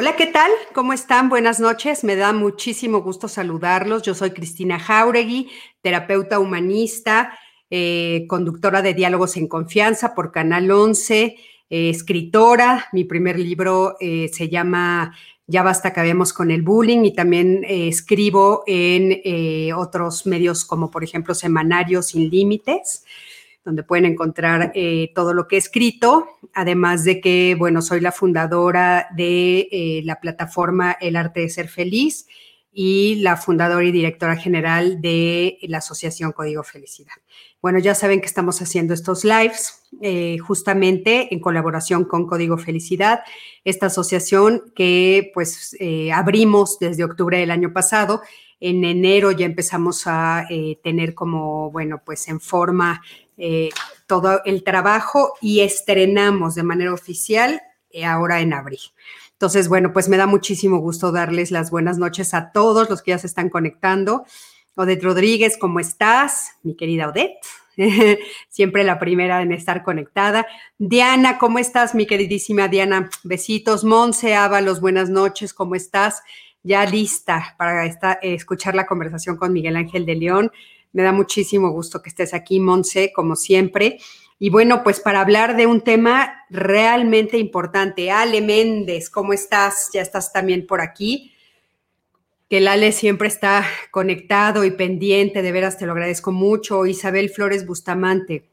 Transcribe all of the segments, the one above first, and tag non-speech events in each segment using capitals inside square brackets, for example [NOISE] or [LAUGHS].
Hola, ¿qué tal? ¿Cómo están? Buenas noches. Me da muchísimo gusto saludarlos. Yo soy Cristina Jauregui, terapeuta humanista, eh, conductora de Diálogos en Confianza por Canal 11, eh, escritora. Mi primer libro eh, se llama Ya basta, acabemos con el bullying y también escribo en otros medios como por ejemplo Semanario Sin Límites donde pueden encontrar eh, todo lo que he escrito, además de que, bueno, soy la fundadora de eh, la plataforma El Arte de Ser Feliz y la fundadora y directora general de la Asociación Código Felicidad. Bueno, ya saben que estamos haciendo estos lives eh, justamente en colaboración con Código Felicidad, esta asociación que pues abrimos desde octubre del año pasado. En enero ya empezamos a tener como, bueno, pues en forma eh, todo el trabajo y estrenamos de manera oficial eh, ahora en abril. Entonces, bueno, pues me da muchísimo gusto darles las buenas noches a todos los que ya se están conectando. Odette Rodríguez, ¿cómo estás? Mi querida Odette. [LAUGHS] Siempre la primera en estar conectada. Diana, ¿cómo estás, mi queridísima Diana? Besitos. Monse Ábalos, buenas noches, ¿cómo estás? Ya lista para escuchar la conversación con Miguel Ángel de León. Me da muchísimo gusto que estés aquí, Monse, como siempre. Y bueno, pues para hablar de un tema realmente importante, Ale Méndez, ¿cómo estás? Ya estás también por aquí. Que el Ale siempre está conectado y pendiente, de veras te lo agradezco mucho. Isabel Flores Bustamante,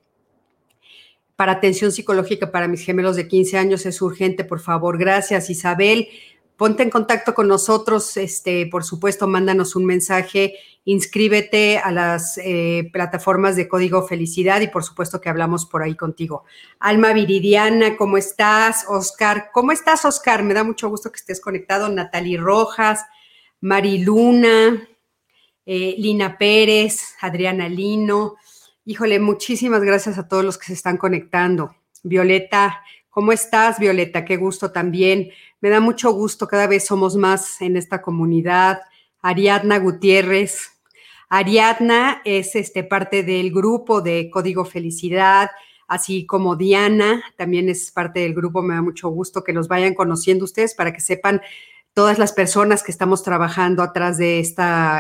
para atención psicológica para mis gemelos de 15 años es urgente, por favor. Gracias, Isabel ponte en contacto con nosotros, este, por supuesto, mándanos un mensaje, inscríbete a las eh, plataformas de Código Felicidad y por supuesto que hablamos por ahí contigo. Alma Viridiana, ¿cómo estás? Oscar, ¿cómo estás, Oscar? Me da mucho gusto que estés conectado. Natalie Rojas, Mariluna, eh, Lina Pérez, Adriana Lino. Híjole, muchísimas gracias a todos los que se están conectando. Violeta, ¿cómo estás, Violeta? Qué gusto también. Me da mucho gusto, cada vez somos más en esta comunidad. Ariadna Gutiérrez. Ariadna es este, parte del grupo de Código Felicidad, así como Diana también es parte del grupo. Me da mucho gusto que los vayan conociendo ustedes para que sepan todas las personas que estamos trabajando atrás de,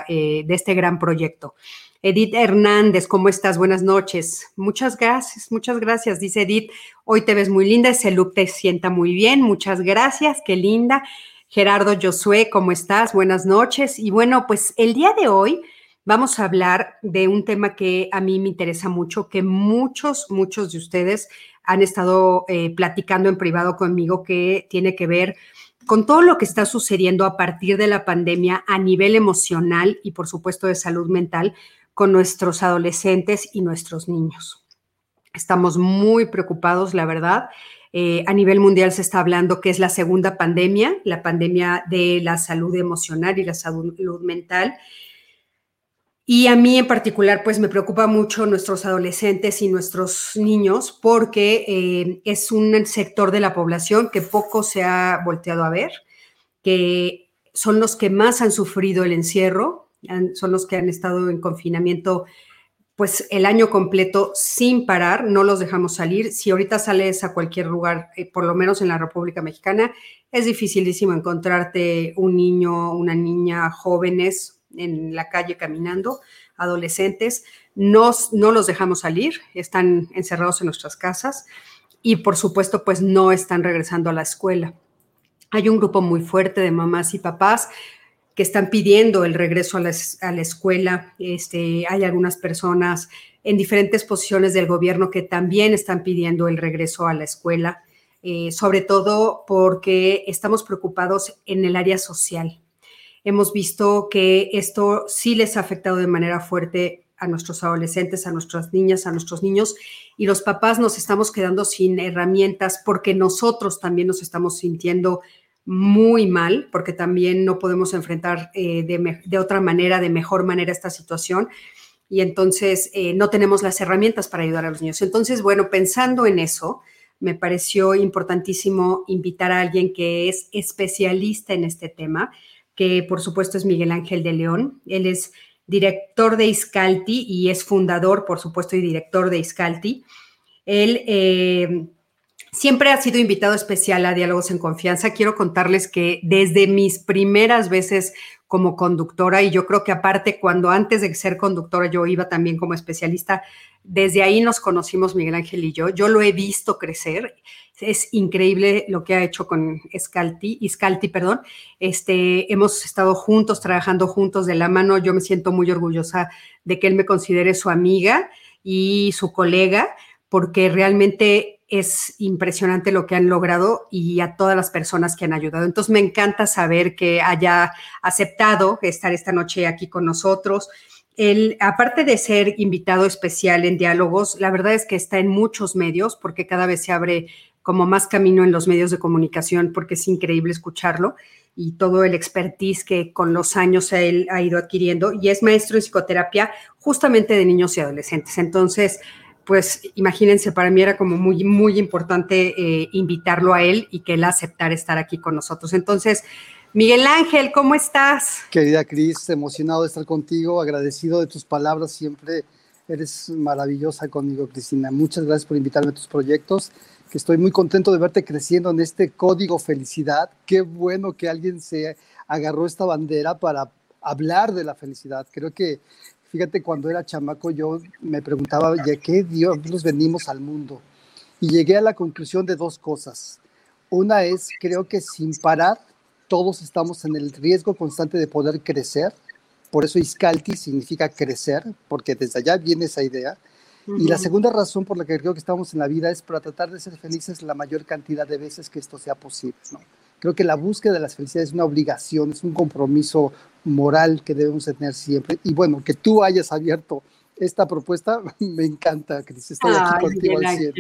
eh, de este gran proyecto. Edith Hernández, ¿cómo estás? Buenas noches. Muchas gracias, muchas gracias. Dice Edith, hoy te ves muy linda, ese look te sienta muy bien. Muchas gracias, qué linda. Gerardo Josué, ¿cómo estás? Buenas noches. Y bueno, pues el día de hoy vamos a hablar de un tema que a mí me interesa mucho, que muchos, muchos de ustedes han estado eh, platicando en privado conmigo, que tiene que ver con todo lo que está sucediendo a partir de la pandemia a nivel emocional y por supuesto de salud mental, con nuestros adolescentes y nuestros niños. Estamos muy preocupados, la verdad. Eh, a nivel mundial se está hablando que es la segunda pandemia, la pandemia de la salud emocional y la salud mental. Y a mí en particular, pues me preocupa mucho nuestros adolescentes y nuestros niños porque eh, es un sector de la población que poco se ha volteado a ver, que son los que más han sufrido el encierro, son los que han estado en confinamiento pues el año completo sin parar, no los dejamos salir. Si ahorita sales a cualquier lugar, eh, por lo menos en la República Mexicana, es dificilísimo encontrarte un niño, una niña, jóvenes en la calle caminando, adolescentes. No, no los dejamos salir, están encerrados en nuestras casas y por supuesto pues no están regresando a la escuela. Hay un grupo muy fuerte de mamás y papás que están pidiendo el regreso a la, escuela. Este, hay algunas personas en diferentes posiciones del gobierno que también están pidiendo el regreso a la escuela, eh, sobre todo porque estamos preocupados en el área social. Hemos visto que esto sí les ha afectado de manera fuerte a nuestros adolescentes, a nuestras niñas, a nuestros niños, y los papás nos estamos quedando sin herramientas porque nosotros también nos estamos sintiendo muy mal, porque también no podemos enfrentar eh, de, otra manera, de mejor manera esta situación. y entonces eh, no tenemos las herramientas para ayudar a los niños. Entonces, bueno, pensando en eso, me pareció importantísimo invitar a alguien que es especialista en este tema, que por supuesto es Miguel Ángel de León. Él es director de Iscalti y es fundador, por supuesto, y director de Iscalti. Él eh, siempre ha sido invitado especial a Diálogos en Confianza. Quiero contarles que desde mis primeras veces como conductora y yo creo que aparte cuando antes de ser conductora yo iba también como especialista, desde ahí nos conocimos Miguel Ángel y yo. Yo lo he visto crecer. Es increíble lo que ha hecho con Scalti, Iscalti, perdón. Este, hemos estado juntos, trabajando juntos de la mano. Yo me siento muy orgullosa de que él me considere su amiga y su colega, porque realmente es impresionante lo que han logrado y a todas las personas que han ayudado. Entonces me encanta saber que haya aceptado estar esta noche aquí con nosotros. Él, aparte de ser invitado especial en diálogos, la verdad es que está en muchos medios porque cada vez se abre como más camino en los medios de comunicación porque es increíble escucharlo y todo el expertise que con los años él ha ido adquiriendo y es maestro en psicoterapia justamente de niños y adolescentes. Entonces, pues imagínense, para mí era como muy, muy importante eh, invitarlo a él y que él aceptara estar aquí con nosotros. Entonces, Miguel Ángel, ¿cómo estás? Querida Cris, emocionado de estar contigo, agradecido de tus palabras, siempre eres maravillosa conmigo, Cristina. Muchas gracias por invitarme a tus proyectos, que estoy muy contento de verte creciendo en este código felicidad. Qué bueno que alguien se agarró esta bandera para hablar de la felicidad. Creo que Fíjate, cuando era chamaco yo me preguntaba, ¿de qué Dios nos venimos al mundo? Y llegué a la conclusión de dos cosas. Una es, creo que sin parar, todos estamos en el riesgo constante de poder crecer. Por eso Iscalti significa crecer, porque desde allá viene esa idea. Y la segunda razón por la que creo que estamos en la vida es para tratar de ser felices la mayor cantidad de veces que esto sea posible. ¿no? Creo que la búsqueda de las felicidades es una obligación, es un compromiso moral que debemos tener siempre. Y bueno, que tú hayas abierto esta propuesta, [LAUGHS] me encanta, Cris. Estoy aquí contigo al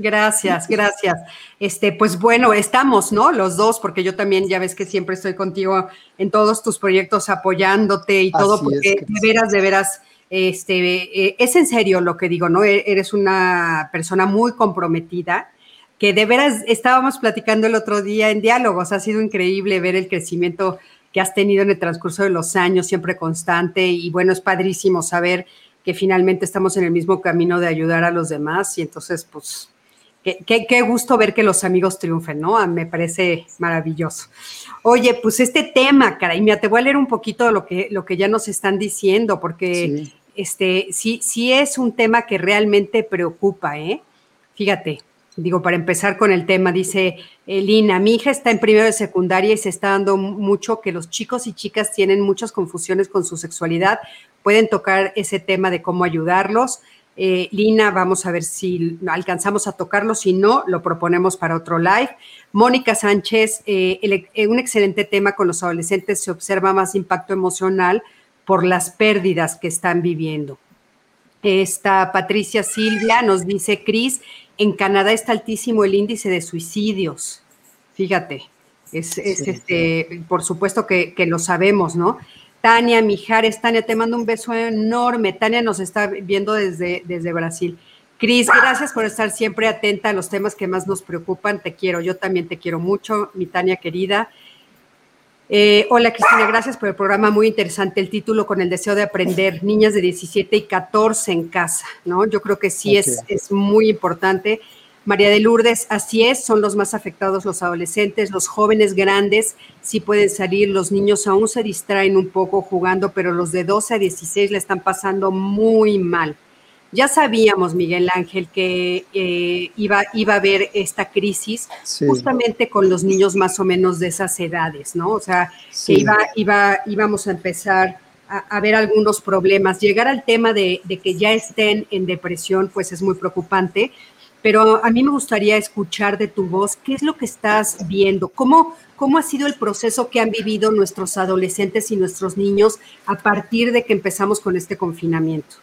Gracias, gracias. Este, pues bueno, estamos, ¿no? Los dos, porque yo también ya ves que siempre estoy contigo en todos tus proyectos apoyándote y todo, porque de veras, de veras, este, eh, es en serio lo que digo, ¿no? E-, eres una persona muy comprometida que de veras estábamos platicando el otro día en diálogos. Ha sido increíble ver el crecimiento que has tenido en el transcurso de los años, siempre constante. Y bueno, es padrísimo saber que finalmente estamos en el mismo camino de ayudar a los demás. Y entonces, pues, qué, gusto ver que los amigos triunfen, ¿no? Ah, me parece maravilloso. Oye, pues este tema, caray, mira, te voy a leer un poquito lo que, lo que ya nos están diciendo, porque este, sí, sí es un tema que realmente preocupa, ¿eh? Fíjate, digo, para empezar con el tema, dice Lina, mi hija está en primero de secundaria y se está dando mucho que los chicos y chicas tienen muchas confusiones con su sexualidad. Pueden tocar ese tema de cómo ayudarlos. Eh, Lina, vamos a ver si alcanzamos a tocarlo, si no, lo proponemos para otro live. Mónica Sánchez, eh, eh, un excelente tema con los adolescentes, se observa más impacto emocional por las pérdidas que están viviendo. Esta Patricia Silvia nos dice, Cris, en Canadá está altísimo el índice de suicidios. Fíjate, es, este, por supuesto que, lo sabemos, ¿no? Tania Mijares, Tania, te mando un beso enorme. Tania nos está viendo desde, desde Brasil. Cris, gracias por estar siempre atenta a los temas que más nos preocupan. Te quiero, yo también te quiero mucho, mi Tania querida. Eh, hola Cristina, gracias por el programa, muy interesante el título con el deseo de aprender, niñas de 17 y 14 en casa, ¿no? Yo creo que sí es, es muy importante. María de Lourdes, así es, son los más afectados los adolescentes, los jóvenes grandes sí pueden salir, los niños aún se distraen un poco jugando, pero los de 12 a 16 le están pasando muy mal. Ya sabíamos, Miguel Ángel, que eh, iba, iba a haber esta crisis justamente con los niños más o menos de esas edades, ¿no? O sea, que iba, iba, íbamos a empezar a, ver algunos problemas. Llegar al tema de, que ya estén en depresión, pues es muy preocupante. Pero a mí me gustaría escuchar de tu voz qué es lo que estás viendo, cómo, cómo ha sido el proceso que han vivido nuestros adolescentes y nuestros niños a partir de que empezamos con este confinamiento.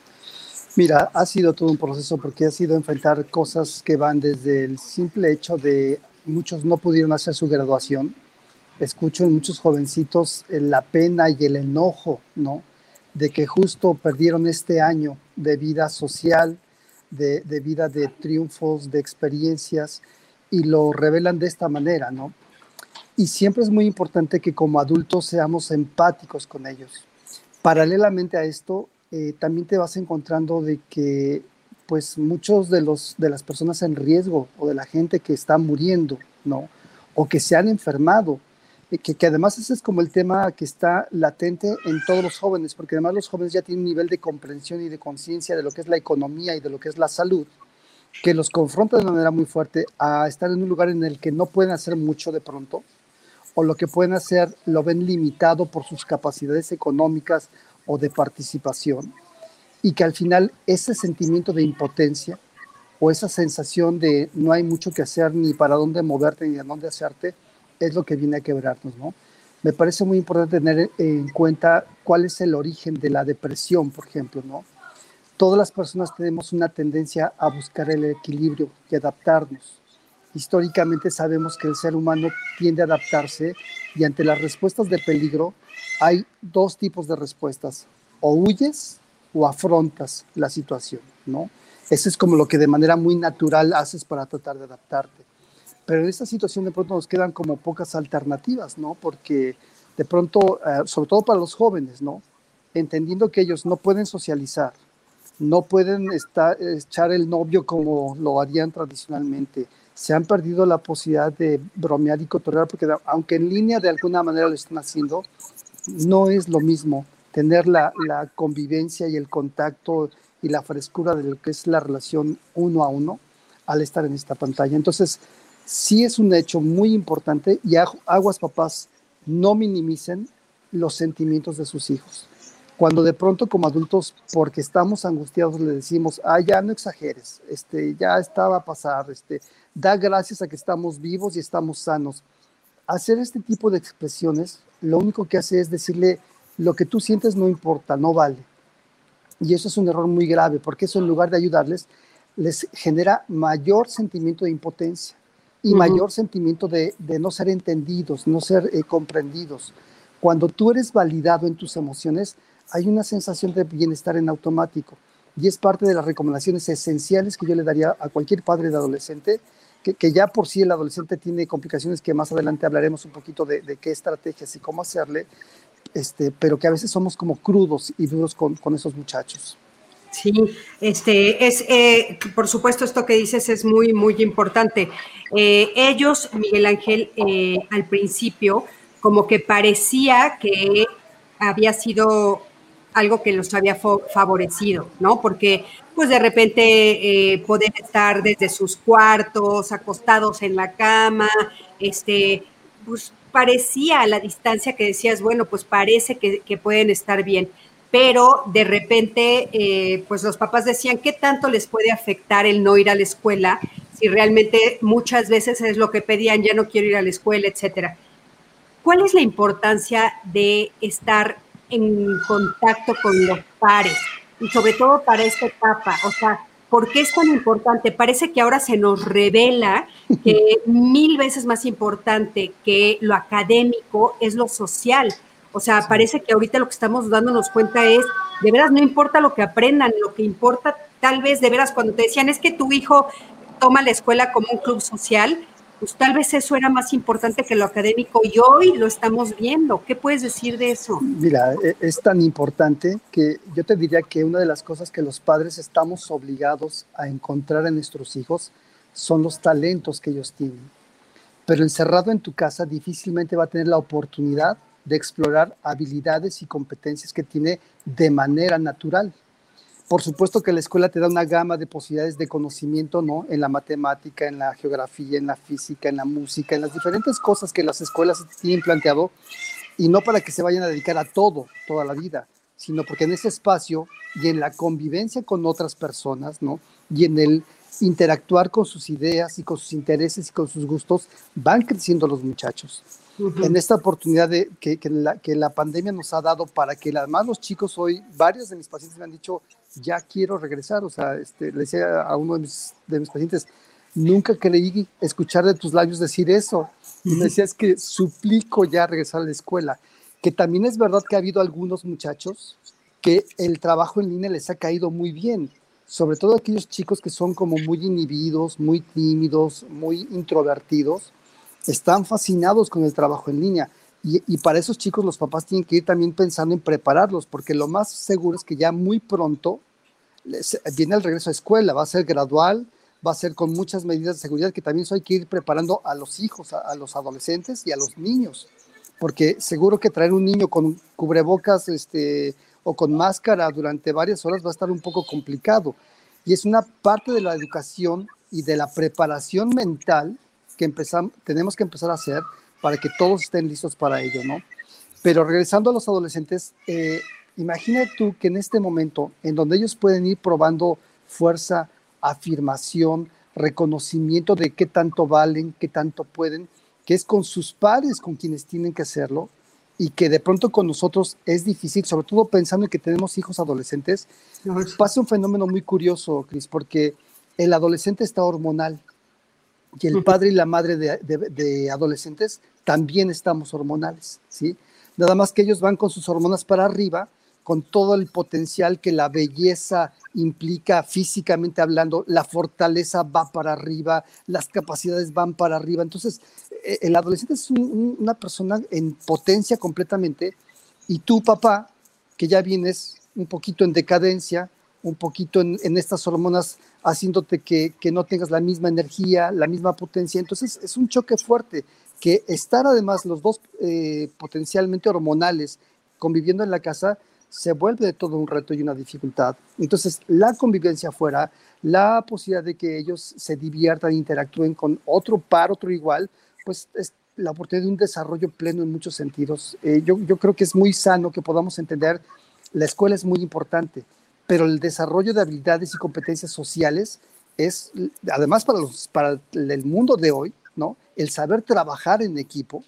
Mira, ha sido todo un proceso porque ha sido enfrentar cosas que van desde el simple hecho de muchos no pudieron hacer su graduación. Escucho en muchos jovencitos la pena y el enojo, ¿no? de que justo perdieron este año de vida social, de, de vida de triunfos, de experiencias, y lo revelan de esta manera, ¿no? Y siempre es muy importante que como adultos seamos empáticos con ellos. Paralelamente a esto, eh, también te vas encontrando de que pues muchos de, los, de las personas en riesgo o de la gente que está muriendo, ¿no? O que se han enfermado, eh, que, que, además ese es como el tema que está latente en todos los jóvenes, porque además los jóvenes ya tienen un nivel de comprensión y de conciencia de lo que es la economía y de lo que es la salud, que los confronta de manera muy fuerte a estar en un lugar en el que no pueden hacer mucho de pronto, o lo que pueden hacer lo ven limitado por sus capacidades económicas o de participación, y que al final ese sentimiento de impotencia o esa sensación de no hay mucho que hacer ni para dónde moverte ni a dónde hacerte, es lo que viene a quebrarnos, ¿no? Me parece muy importante tener en cuenta cuál es el origen de la depresión, por ejemplo, ¿no? Todas las personas tenemos una tendencia a buscar el equilibrio y adaptarnos. Históricamente sabemos que el ser humano tiende a adaptarse y ante las respuestas de peligro hay dos tipos de respuestas, o huyes o afrontas la situación, ¿no? Eso es como lo que de manera muy natural haces para tratar de adaptarte. Pero en esta situación de pronto nos quedan como pocas alternativas, ¿no? Porque de pronto, eh, sobre todo para los jóvenes, ¿no? Entendiendo que ellos no pueden socializar, no pueden estar, echar el novio como lo harían tradicionalmente, se han perdido la posibilidad de bromear y cotorrear, porque aunque en línea de alguna manera lo están haciendo, no es lo mismo tener la, la convivencia y el contacto y la frescura de lo que es la relación uno a uno al estar en esta pantalla. Entonces, sí es un hecho muy importante y aguas papás no minimicen los sentimientos de sus hijos. Cuando de pronto como adultos, porque estamos angustiados, le decimos, ah, ya no exageres, este, ya estaba a pasar, este, da gracias a que estamos vivos y estamos sanos. Hacer este tipo de expresiones, lo único que hace es decirle, lo que tú sientes no importa, no vale. Y eso es un error muy grave, porque eso en lugar de ayudarles, les genera mayor sentimiento de impotencia y mayor sentimiento de, no ser entendidos, no ser eh, comprendidos. Cuando tú eres validado en tus emociones, hay una sensación de bienestar en automático y es parte de las recomendaciones esenciales que yo le daría a cualquier padre de adolescente, que, ya por sí el adolescente tiene complicaciones que más adelante hablaremos un poquito de, qué estrategias y cómo hacerle, este, pero que a veces somos como crudos y duros con, con esos muchachos. Sí, este es, eh, por supuesto, esto que dices es muy, muy importante. Eh, ellos, Miguel Ángel, eh, al principio, como que parecía que había sido algo que los había favorecido, ¿no? Porque, pues, de repente poder estar desde sus cuartos, acostados en la cama, este, pues parecía a la distancia que decías, bueno, pues parece que, que pueden estar bien pero de repente, eh, pues los papás decían, ¿qué tanto les puede afectar el no ir a la escuela? Si realmente muchas veces es lo que pedían, ya no quiero ir a la escuela, etcétera. ¿Cuál es la importancia de estar en contacto con los pares? Y sobre todo para esta etapa, o sea, ¿por qué es tan importante? Parece que ahora se nos revela que [LAUGHS] mil veces más importante que lo académico es lo social o sea, parece que ahorita lo que estamos dándonos cuenta es, de veras, no importa lo que aprendan, lo que importa tal vez, de veras, cuando te decían, es que tu hijo toma la escuela como un club social, pues tal vez eso era más importante que lo académico y hoy lo estamos viendo. ¿Qué puedes decir de eso? Mira, e, es tan importante que yo te diría que una de las cosas que los padres estamos obligados a encontrar en nuestros hijos son los talentos que ellos tienen. Pero encerrado en tu casa difícilmente va a tener la oportunidad de explorar habilidades y competencias que tiene de manera natural. Por supuesto que la escuela te da una gama de posibilidades de conocimiento, ¿no? En la matemática, en la geografía, en la física, en la música, en las diferentes cosas que las escuelas tienen planteado, y no para que se vayan a dedicar a todo, toda la vida, sino porque en ese espacio y en la convivencia con otras personas, ¿no? Y en el interactuar con sus ideas y con sus intereses y con sus gustos, van creciendo los muchachos. En esta oportunidad de, que, que, la, que, la, pandemia nos ha dado para que además los chicos hoy, varios de mis pacientes me han dicho, ya quiero regresar, o sea, este, le decía a uno de mis, de mis pacientes, nunca creí escuchar de tus labios decir eso, y me decías que suplico ya regresar a la escuela, que también es verdad que ha habido algunos muchachos que el trabajo en línea les ha caído muy bien, sobre todo aquellos chicos que son como muy inhibidos, muy tímidos, muy introvertidos, están fascinados con el trabajo en línea. Y, para esos chicos los papás tienen que ir también pensando en prepararlos, porque lo más seguro es que ya muy pronto viene el regreso a escuela, va a ser gradual, va a ser con muchas medidas de seguridad que también eso hay que ir preparando a los hijos, a, los adolescentes y a los niños, porque seguro que traer un niño con cubrebocas este, o con máscara durante varias horas va a estar un poco complicado. Y es una parte de la educación y de la preparación mental que empezamos, tenemos que empezar a hacer para que todos estén listos para ello, ¿no? Pero regresando a los adolescentes, eh, imagina tú que en este momento, en donde ellos pueden ir probando fuerza, afirmación, reconocimiento de qué tanto valen, qué tanto pueden, que es con sus padres con quienes tienen que hacerlo y que de pronto con nosotros es difícil, sobre todo pensando en que tenemos hijos adolescentes, pasa un fenómeno muy curioso, Cris, porque el adolescente está hormonal y el padre y la madre de, de, adolescentes también estamos hormonales, ¿sí? Nada más que ellos van con sus hormonas para arriba con todo el potencial que la belleza implica físicamente hablando, la fortaleza va para arriba, las capacidades van para arriba. Entonces, eh, el adolescente es una persona en potencia completamente y tú, papá, que ya vienes un poquito en decadencia, un poquito en, estas hormonas haciéndote que, no tengas la misma energía, la misma potencia. Entonces, es un choque fuerte que estar además los dos eh, potencialmente hormonales conviviendo en la casa, se vuelve todo un reto y una dificultad. Entonces, la convivencia afuera, la posibilidad de que ellos se diviertan, interactúen con otro par, otro igual, pues es la oportunidad de un desarrollo pleno en muchos sentidos. Eh, yo, yo creo que es muy sano que podamos entender, la escuela es muy importante, pero el desarrollo de habilidades y competencias sociales es, además para, los, para el mundo de hoy, ¿no? El saber trabajar en equipo,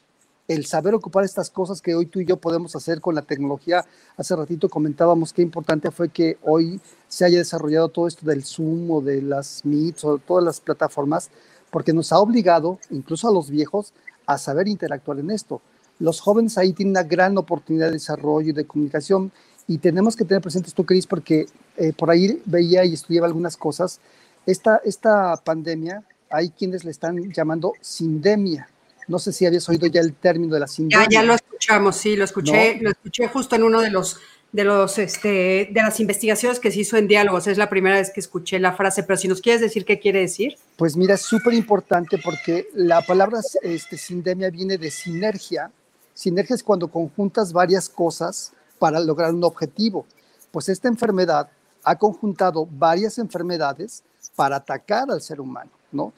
el saber ocupar estas cosas que hoy tú y yo podemos hacer con la tecnología. Hace ratito comentábamos qué importante fue que hoy se haya desarrollado todo esto del Zoom o de las Meets o todas las plataformas, porque nos ha obligado, incluso a los viejos, a saber interactuar en esto. Los jóvenes ahí tienen una gran oportunidad de desarrollo y de comunicación y tenemos que tener presente esto, Cris, porque eh, por ahí veía y estudiaba algunas cosas. Esta, esta pandemia, hay quienes le están llamando sindemia no sé si habías oído ya el término de la sindemia. Ya, ya lo escuchamos, sí, lo escuché, lo escuché justo en uno de los de los este, de las investigaciones que se hizo en diálogos. Es la primera vez que escuché la frase, pero si nos quieres decir qué quiere decir. Pues mira, es súper importante porque la palabra este, sindemia viene de sinergia. Sinergia es cuando conjuntas varias cosas para lograr un objetivo. Pues esta enfermedad ha conjuntado varias enfermedades para atacar al ser humano, ¿no?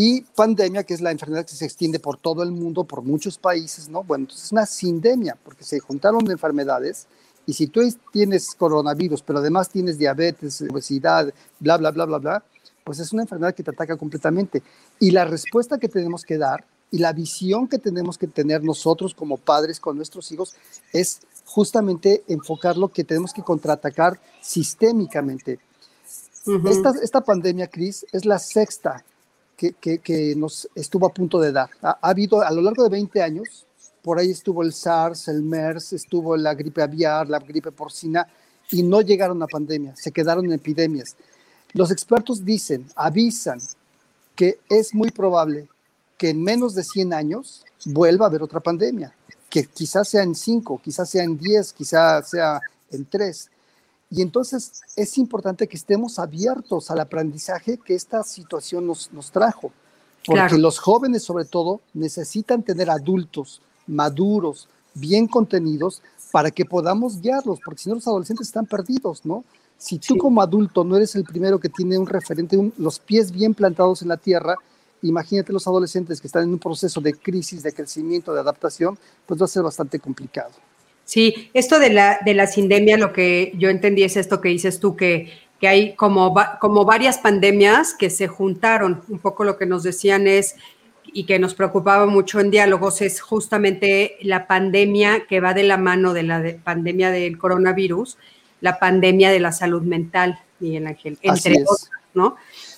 Y pandemia, que es la enfermedad que se extiende por todo el mundo, por muchos países, ¿no? Bueno, entonces es una sindemia, porque se juntaron enfermedades y si tú tienes coronavirus, pero además tienes diabetes, obesidad, bla, bla, bla, bla, bla, pues es una enfermedad que te ataca completamente. Y la respuesta que tenemos que dar y la visión que tenemos que tener nosotros como padres con nuestros hijos es justamente enfocar lo que tenemos que contraatacar sistémicamente. esta, esta pandemia, Cris, es la sexta que, nos estuvo a punto de dar. Ha, habido a lo largo de 20 años, por ahí estuvo el SARS, el MERS, estuvo la gripe aviar, la gripe porcina, y no llegaron a pandemia, se quedaron en epidemias. Los expertos dicen, avisan que es muy probable que en menos de 100 años vuelva a haber otra pandemia, que quizás sea en 5, quizás sea en 10, quizás sea en 3. Y entonces es importante que estemos abiertos al aprendizaje que esta situación nos, nos trajo, porque los jóvenes sobre todo necesitan tener adultos maduros, bien contenidos, para que podamos guiarlos, porque si no los adolescentes están perdidos, ¿no? Si tú como adulto no eres el primero que tiene un referente, los pies bien plantados en la tierra, imagínate los adolescentes que están en un proceso de crisis, de crecimiento, de adaptación, pues va a ser bastante complicado. Sí, esto de la, de la sindemia, lo que yo entendí es esto que dices tú, que, que hay como, como varias pandemias que se juntaron. Un poco lo que nos decían es, y que nos preocupaba mucho en diálogos, es justamente la pandemia que va de la mano de la pandemia del coronavirus, la pandemia de la salud mental, Miguel Ángel, entre otros, ¿no?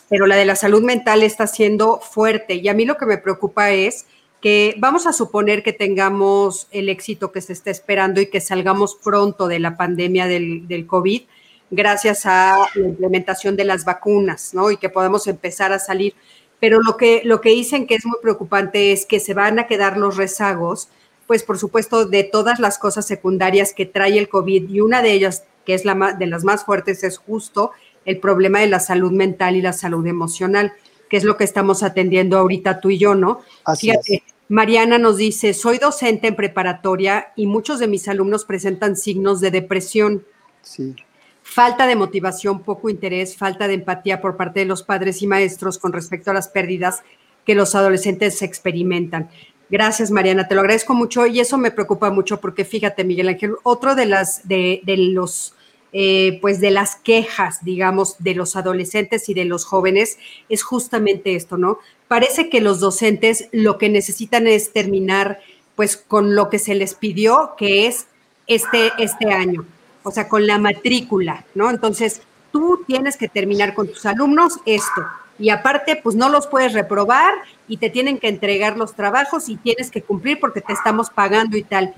Pero la de la salud mental está siendo fuerte y a mí lo que me preocupa es que vamos a suponer que tengamos el éxito que se está esperando y que salgamos pronto de la pandemia del, del COVID gracias a la implementación de las vacunas, ¿no? Y que podamos empezar a salir. Pero lo que, lo que dicen que es muy preocupante es que se van a quedar los rezagos, pues por supuesto, de todas las cosas secundarias que trae el COVID y una de ellas, que es la de las más fuertes, es justo el problema de la salud mental y la salud emocional, que es lo que estamos atendiendo ahorita tú y yo, ¿no? Así Fíjate, Mariana nos dice, soy docente en preparatoria y muchos de mis alumnos presentan signos de depresión. Sí. Falta de motivación, poco interés, falta de empatía por parte de los padres y maestros con respecto a las pérdidas que los adolescentes experimentan. Gracias, Mariana, te lo agradezco mucho y eso me preocupa mucho porque fíjate, Miguel Ángel, otro de las de, de los eh, pues de las quejas, digamos, de los adolescentes y de los jóvenes es justamente esto, ¿no? Parece que los docentes lo que necesitan es terminar pues con lo que se les pidió, que es este, este año, o sea, con la matrícula, ¿no? Entonces, tú tienes que terminar con tus alumnos esto. Y aparte, pues no los puedes reprobar y te tienen que entregar los trabajos y tienes que cumplir porque te estamos pagando y tal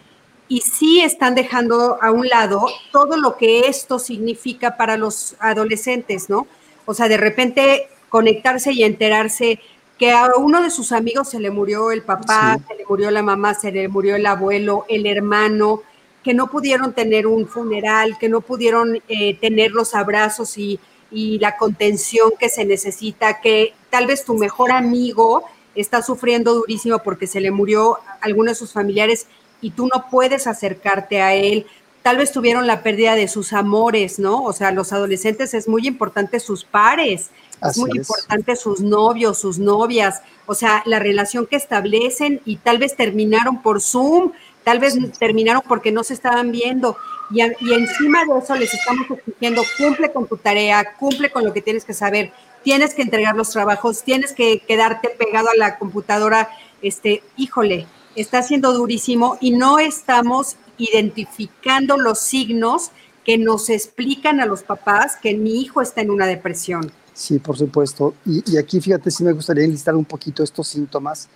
y sí están dejando a un lado todo lo que esto significa para los adolescentes, ¿no? O sea, de repente conectarse y enterarse que a uno de sus amigos se le murió el papá, se le murió la mamá, se le murió el abuelo, el hermano, que no pudieron tener un funeral, que no pudieron eh, tener los abrazos y, y la contención que se necesita, que tal vez tu mejor amigo está sufriendo durísimo porque se le murió alguno de sus familiares y tú no puedes acercarte a él. Tal vez tuvieron la pérdida de sus amores, ¿no? O sea, los adolescentes es muy importante sus pares, es muy importante sus novios, sus novias, o sea, la relación que establecen y tal vez terminaron por Zoom, tal vez terminaron porque no se estaban viendo. Y, y, encima de eso les estamos exigiendo, cumple con tu tarea, cumple con lo que tienes que saber, tienes que entregar los trabajos, tienes que quedarte pegado a la computadora, este, híjole, está siendo durísimo y no estamos identificando los signos que nos explican a los papás que mi hijo está en una depresión. Sí, por supuesto. Y, aquí fíjate, sí me gustaría enlistar un poquito estos síntomas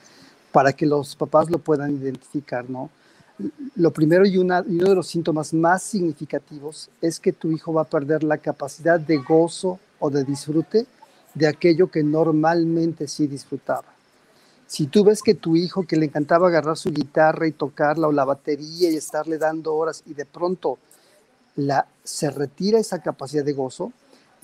para que los papás lo puedan identificar, ¿no? Lo primero y, uno de los síntomas más significativos es que tu hijo va a perder la capacidad de gozo o de disfrute de aquello que normalmente sí disfrutaba. Si tú ves que tu hijo que le encantaba agarrar su guitarra y tocarla o la batería y estarle dando horas y de pronto la, se retira esa capacidad de gozo,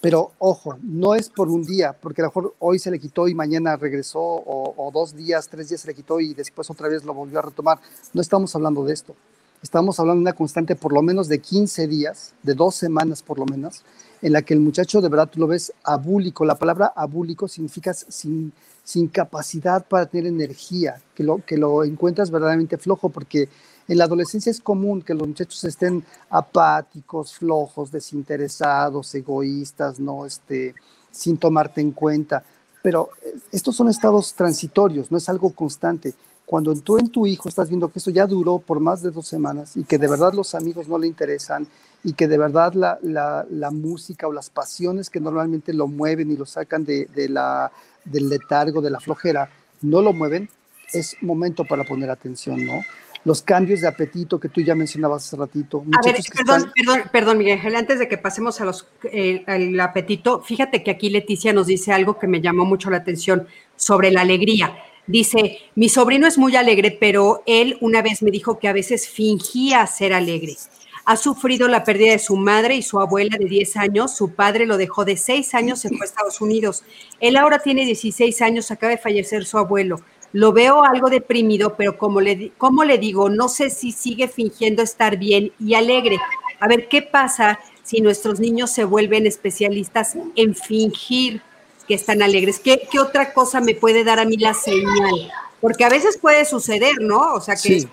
pero ojo, no es por un día, porque a lo mejor hoy se le quitó y mañana regresó, o, o, dos días, tres días se le quitó y después otra vez lo volvió a retomar. No estamos hablando de esto. Estamos hablando de una constante por lo menos de 15 días, de dos semanas por lo menos, en la que el muchacho de verdad tú lo ves abúlico. La palabra abúlico significa sin, sin capacidad para tener energía, que lo, que lo encuentras verdaderamente flojo, porque en la adolescencia es común que los muchachos estén apáticos, flojos, desinteresados, egoístas, no este, sin tomarte en cuenta. Pero eh, estos son estados transitorios, no es algo constante. Cuando tú en tu hijo estás viendo que esto ya duró por más de dos semanas y que de verdad los amigos no le interesan y que de verdad la, la, música o las pasiones que normalmente lo mueven y lo sacan de, de la del letargo, de la flojera, no lo mueven, es momento para poner atención, ¿no? Los cambios de apetito que tú ya mencionabas hace ratito. A ver, perdón, perdón, perdón, Miguel, antes de que pasemos a los, eh, al apetito, fíjate que aquí Leticia nos dice algo que me llamó mucho la atención sobre la alegría. Dice, mi sobrino es muy alegre, pero él una vez me dijo que a veces fingía ser alegre. Ha sufrido la pérdida de su madre y su abuela de 10 años. Su padre lo dejó de 6 años, se fue a Estados Unidos. Él ahora tiene 16 años, acaba de fallecer su abuelo. Lo veo algo deprimido, pero como le, como le digo, no sé si sigue fingiendo estar bien y alegre. A ver, ¿qué pasa si nuestros niños se vuelven especialistas en fingir que están alegres? ¿Qué, qué otra cosa me puede dar a mí la señal? Porque a veces puede suceder, ¿no? O sea que... Sí.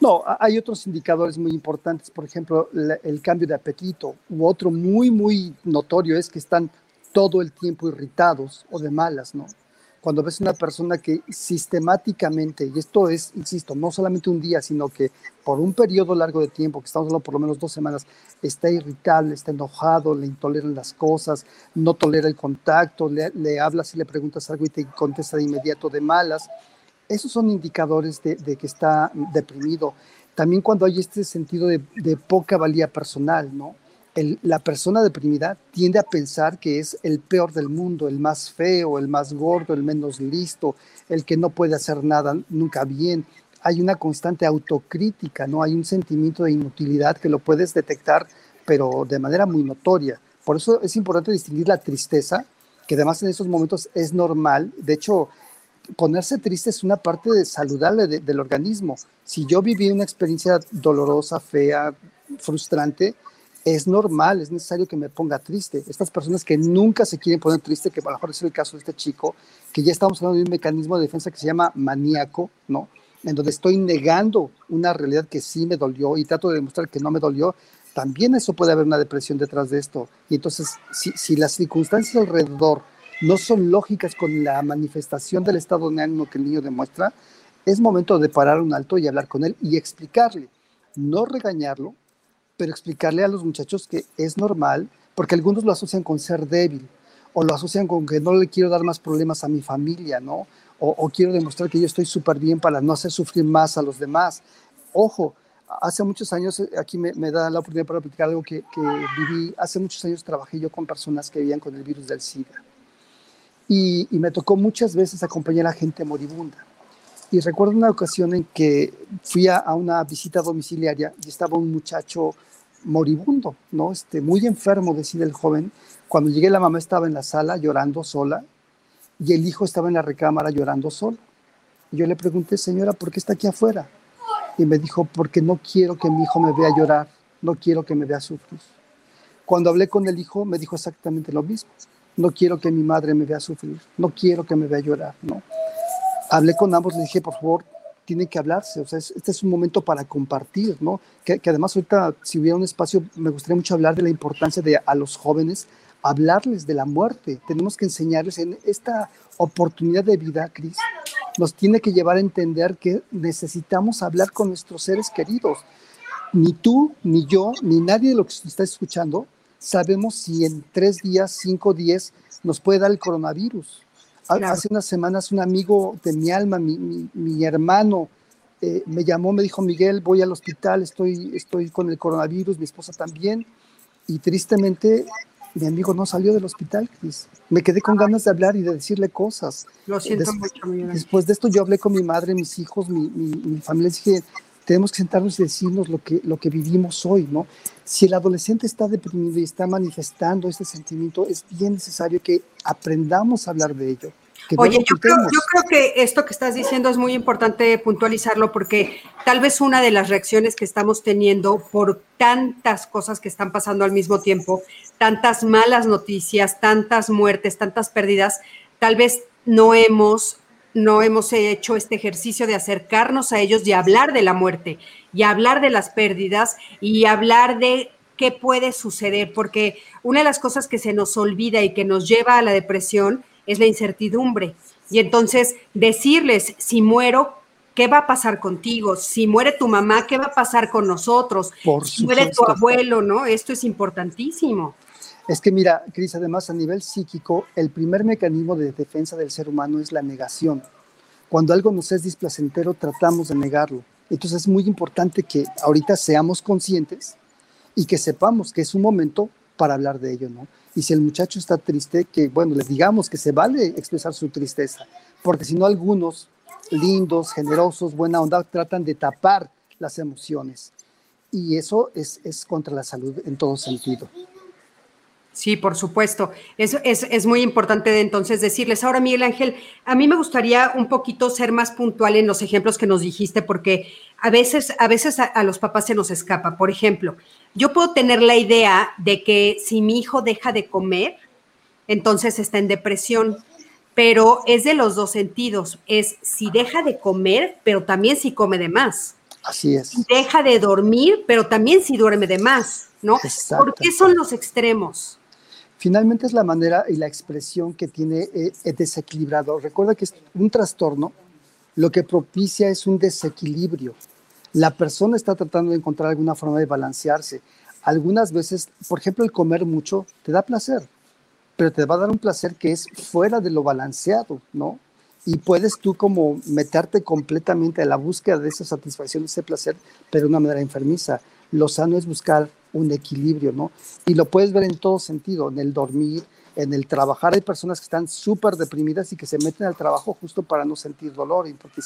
No, hay otros indicadores muy importantes, por ejemplo, el cambio de apetito, u otro muy, muy notorio es que están todo el tiempo irritados o de malas, ¿no? Cuando ves una persona que sistemáticamente, y esto es, insisto, no solamente un día, sino que por un periodo largo de tiempo, que estamos hablando por lo menos dos semanas, está irritable, está enojado, le intoleran las cosas, no tolera el contacto, le, le hablas y le preguntas algo y te contesta de inmediato de malas, esos son indicadores de, que está deprimido. También cuando hay este sentido de, poca valía personal, ¿no? La persona deprimida tiende a pensar que es el peor del mundo, el más feo, el más gordo, el menos listo, el que no puede hacer nada nunca bien. Hay una constante autocrítica, ¿no? Hay un sentimiento de inutilidad que lo puedes detectar, pero de manera muy notoria. Por eso es importante distinguir la tristeza, que además en esos momentos es normal. De hecho, ponerse triste es una parte saludable del organismo. Si yo viví una experiencia dolorosa, fea, frustrante, es normal, es necesario que me ponga triste. Estas personas que nunca se quieren poner triste, que a lo mejor es el caso de este chico, que ya estamos hablando de un mecanismo de defensa que se llama maníaco, ¿no? En donde estoy negando una realidad que sí me dolió y trato de demostrar que no me dolió, también eso puede haber una depresión detrás de esto. Y entonces, si, las circunstancias alrededor no son lógicas con la manifestación del estado de que el niño demuestra, es momento de parar un alto y hablar con él y explicarle, no regañarlo, pero explicarle a los muchachos que es normal, porque algunos lo asocian con ser débil, o lo asocian con que no le quiero dar más problemas a mi familia, ¿no? O, quiero demostrar que yo estoy súper bien para no hacer sufrir más a los demás. Ojo, hace muchos años, eh, aquí me, da la oportunidad para platicar algo que, viví, hace muchos años trabajé yo con personas que vivían con el virus del SIDA. Y, y me tocó muchas veces acompañar a gente moribunda. Y recuerdo una ocasión en que fui a, a una visita domiciliaria y estaba un muchacho moribundo, ¿no? Este, muy enfermo, decía el joven. Cuando llegué la mamá estaba en la sala llorando sola y el hijo estaba en la recámara llorando solo. Yo le pregunté, señora, ¿por qué está aquí afuera? Y me dijo, porque no quiero que mi hijo me vea llorar, no quiero que me vea sufrir. Cuando hablé con el hijo, me dijo exactamente lo mismo. No quiero que mi madre me vea sufrir, no quiero que me vea llorar, ¿no? Hablé con ambos, le dije, por favor, tiene que hablarse, o sea, este es un momento para compartir, ¿no? Que, además ahorita, si hubiera un espacio, me gustaría mucho hablar de la importancia de a los jóvenes hablarles de la muerte. Tenemos que enseñarles en esta oportunidad de vida, Cris, nos tiene que llevar a entender que necesitamos hablar con nuestros seres queridos. Ni tú, ni yo, ni nadie de lo que está escuchando sabemos si en tres días, cinco días nos puede dar el coronavirus. Hace unas semanas un amigo de mi alma, mi, hermano, eh, me llamó, me dijo, Miguel, voy al hospital, estoy, estoy con el coronavirus, mi esposa también, y tristemente mi amigo no salió del hospital, Me quedé con ganas de hablar y de decirle cosas. Lo siento mucho, Miguel. Después de esto yo hablé con mi madre, mis hijos, mi, mi, familia, les dije, tenemos que sentarnos y decirnos lo que, lo que vivimos hoy, ¿no? Si el adolescente está deprimido y está manifestando este sentimiento, es bien necesario que aprendamos a hablar de ello. Oye, yo creo, que esto que estás diciendo es muy importante puntualizarlo porque tal vez una de las reacciones que estamos teniendo por tantas cosas que están pasando al mismo tiempo, tantas malas noticias, tantas muertes, tantas pérdidas, tal vez no hemos no hemos hecho este ejercicio de acercarnos a ellos y hablar de la muerte y hablar de las pérdidas y hablar de qué puede suceder, porque una de las cosas que se nos olvida y que nos lleva a la depresión es la incertidumbre. Y entonces decirles, si muero, ¿qué va a pasar contigo? Si muere tu mamá, ¿qué va a pasar con nosotros? Por si muere tu abuelo, ¿no? Esto es importantísimo. Es que mira, Cris, además a nivel psíquico, el primer mecanismo de defensa del ser humano es la negación. Cuando algo nos es displacentero, tratamos de negarlo. Entonces es muy importante que ahorita seamos conscientes y que sepamos que es un momento para hablar de ello, ¿no? Y si el muchacho está triste, que bueno, les digamos que se vale expresar su tristeza, porque si no algunos lindos, generosos, buena onda, tratan de tapar las emociones. Y eso es, es contra la salud en todo sentido. Sí, por supuesto. Es, es, es, muy importante entonces decirles. Ahora, Miguel Ángel, a mí me gustaría un poquito ser más puntual en los ejemplos que nos dijiste, porque a veces, a, veces a, los papás se nos escapa. Por ejemplo, yo puedo tener la idea de que si mi hijo deja de comer, entonces está en depresión, pero es de los dos sentidos. Es si deja de comer, pero también si come de más. Así es. deja de dormir, pero también si duerme de más, ¿no? ¿Por qué son los extremos? Finalmente es la manera y la expresión que tiene eh, desequilibrado. Recuerda que es un trastorno, lo que propicia es un desequilibrio. La persona está tratando de encontrar alguna forma de balancearse. Algunas veces, por ejemplo, el comer mucho te da placer, pero te va a dar un placer que es fuera de lo balanceado, ¿no? y puedes tú como meterte completamente a la búsqueda de esa satisfacción, ese placer, pero de una manera enfermiza. Lo sano es buscar un equilibrio, ¿no? Y lo puedes ver en todo sentido, en el dormir, en el trabajar. Hay personas que están súper deprimidas y que se meten al trabajo justo para no sentir dolor, porque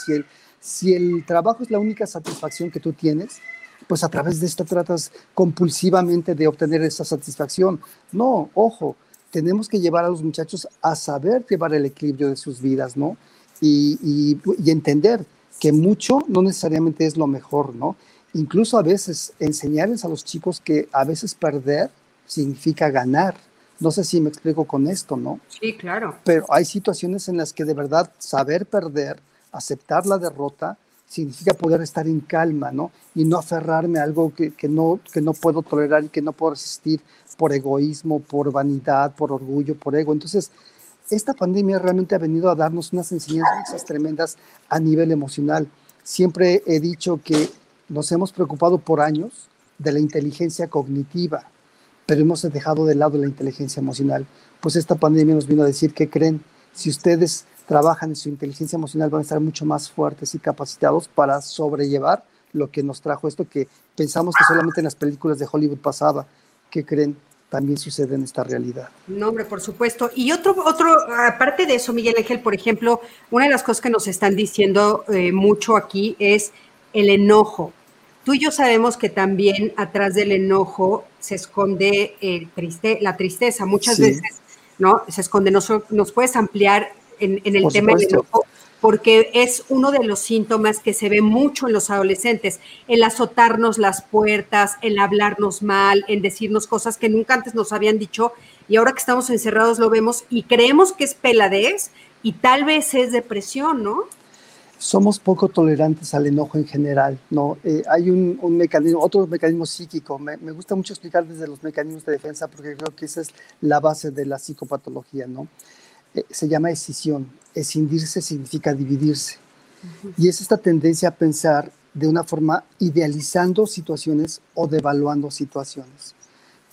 si el, trabajo es la única satisfacción que tú tienes, pues a través de esto tratas compulsivamente de obtener esa satisfacción. No, ojo, tenemos que llevar a los muchachos a saber llevar el equilibrio de sus vidas, ¿no? Y, entender que mucho no necesariamente es lo mejor, ¿no? Incluso a veces enseñarles a los chicos que a veces perder significa ganar. No sé si me explico con esto, ¿no? Sí, claro. Pero hay situaciones en las que de verdad saber perder, aceptar la derrota, significa poder estar en calma, ¿no? Y no aferrarme a algo que, que, no, que no puedo tolerar y que no puedo resistir por egoísmo, por vanidad, por orgullo, por ego. Entonces, esta pandemia realmente ha venido a darnos unas enseñanzas tremendas a nivel emocional. Siempre he dicho que nos hemos preocupado por años de la inteligencia cognitiva, pero hemos dejado de lado la inteligencia emocional. Pues esta pandemia nos vino a decir que creen, si ustedes trabajan en su inteligencia emocional van a estar mucho más fuertes y capacitados para sobrellevar lo que nos trajo esto que pensamos que solamente en las películas de Hollywood pasaba, que creen también sucede en esta realidad. No, hombre, por supuesto. Y otro, otro, aparte de eso, Miguel Ángel, por ejemplo, una de las cosas que nos están diciendo eh, mucho aquí es el enojo. Tú y yo sabemos que también atrás del enojo se esconde el triste, la tristeza. Muchas veces, ¿no? Se esconde. Nos, nos puedes ampliar en, el tema del enojo porque es uno de los síntomas que se ve mucho en los adolescentes, el azotarnos las puertas, el hablarnos mal, en decirnos cosas que nunca antes nos habían dicho y ahora que estamos encerrados lo vemos y creemos que es peladez y tal vez es depresión, ¿no? Somos poco tolerantes al enojo en general, ¿no? Eh, hay un, mecanismo, otro mecanismo psíquico, me, me gusta mucho explicar desde los mecanismos de defensa porque creo que esa es la base de la psicopatología, ¿no? Eh, se llama escisión. Escindirse significa dividirse. Y es esta tendencia a pensar de una forma idealizando situaciones o devaluando situaciones.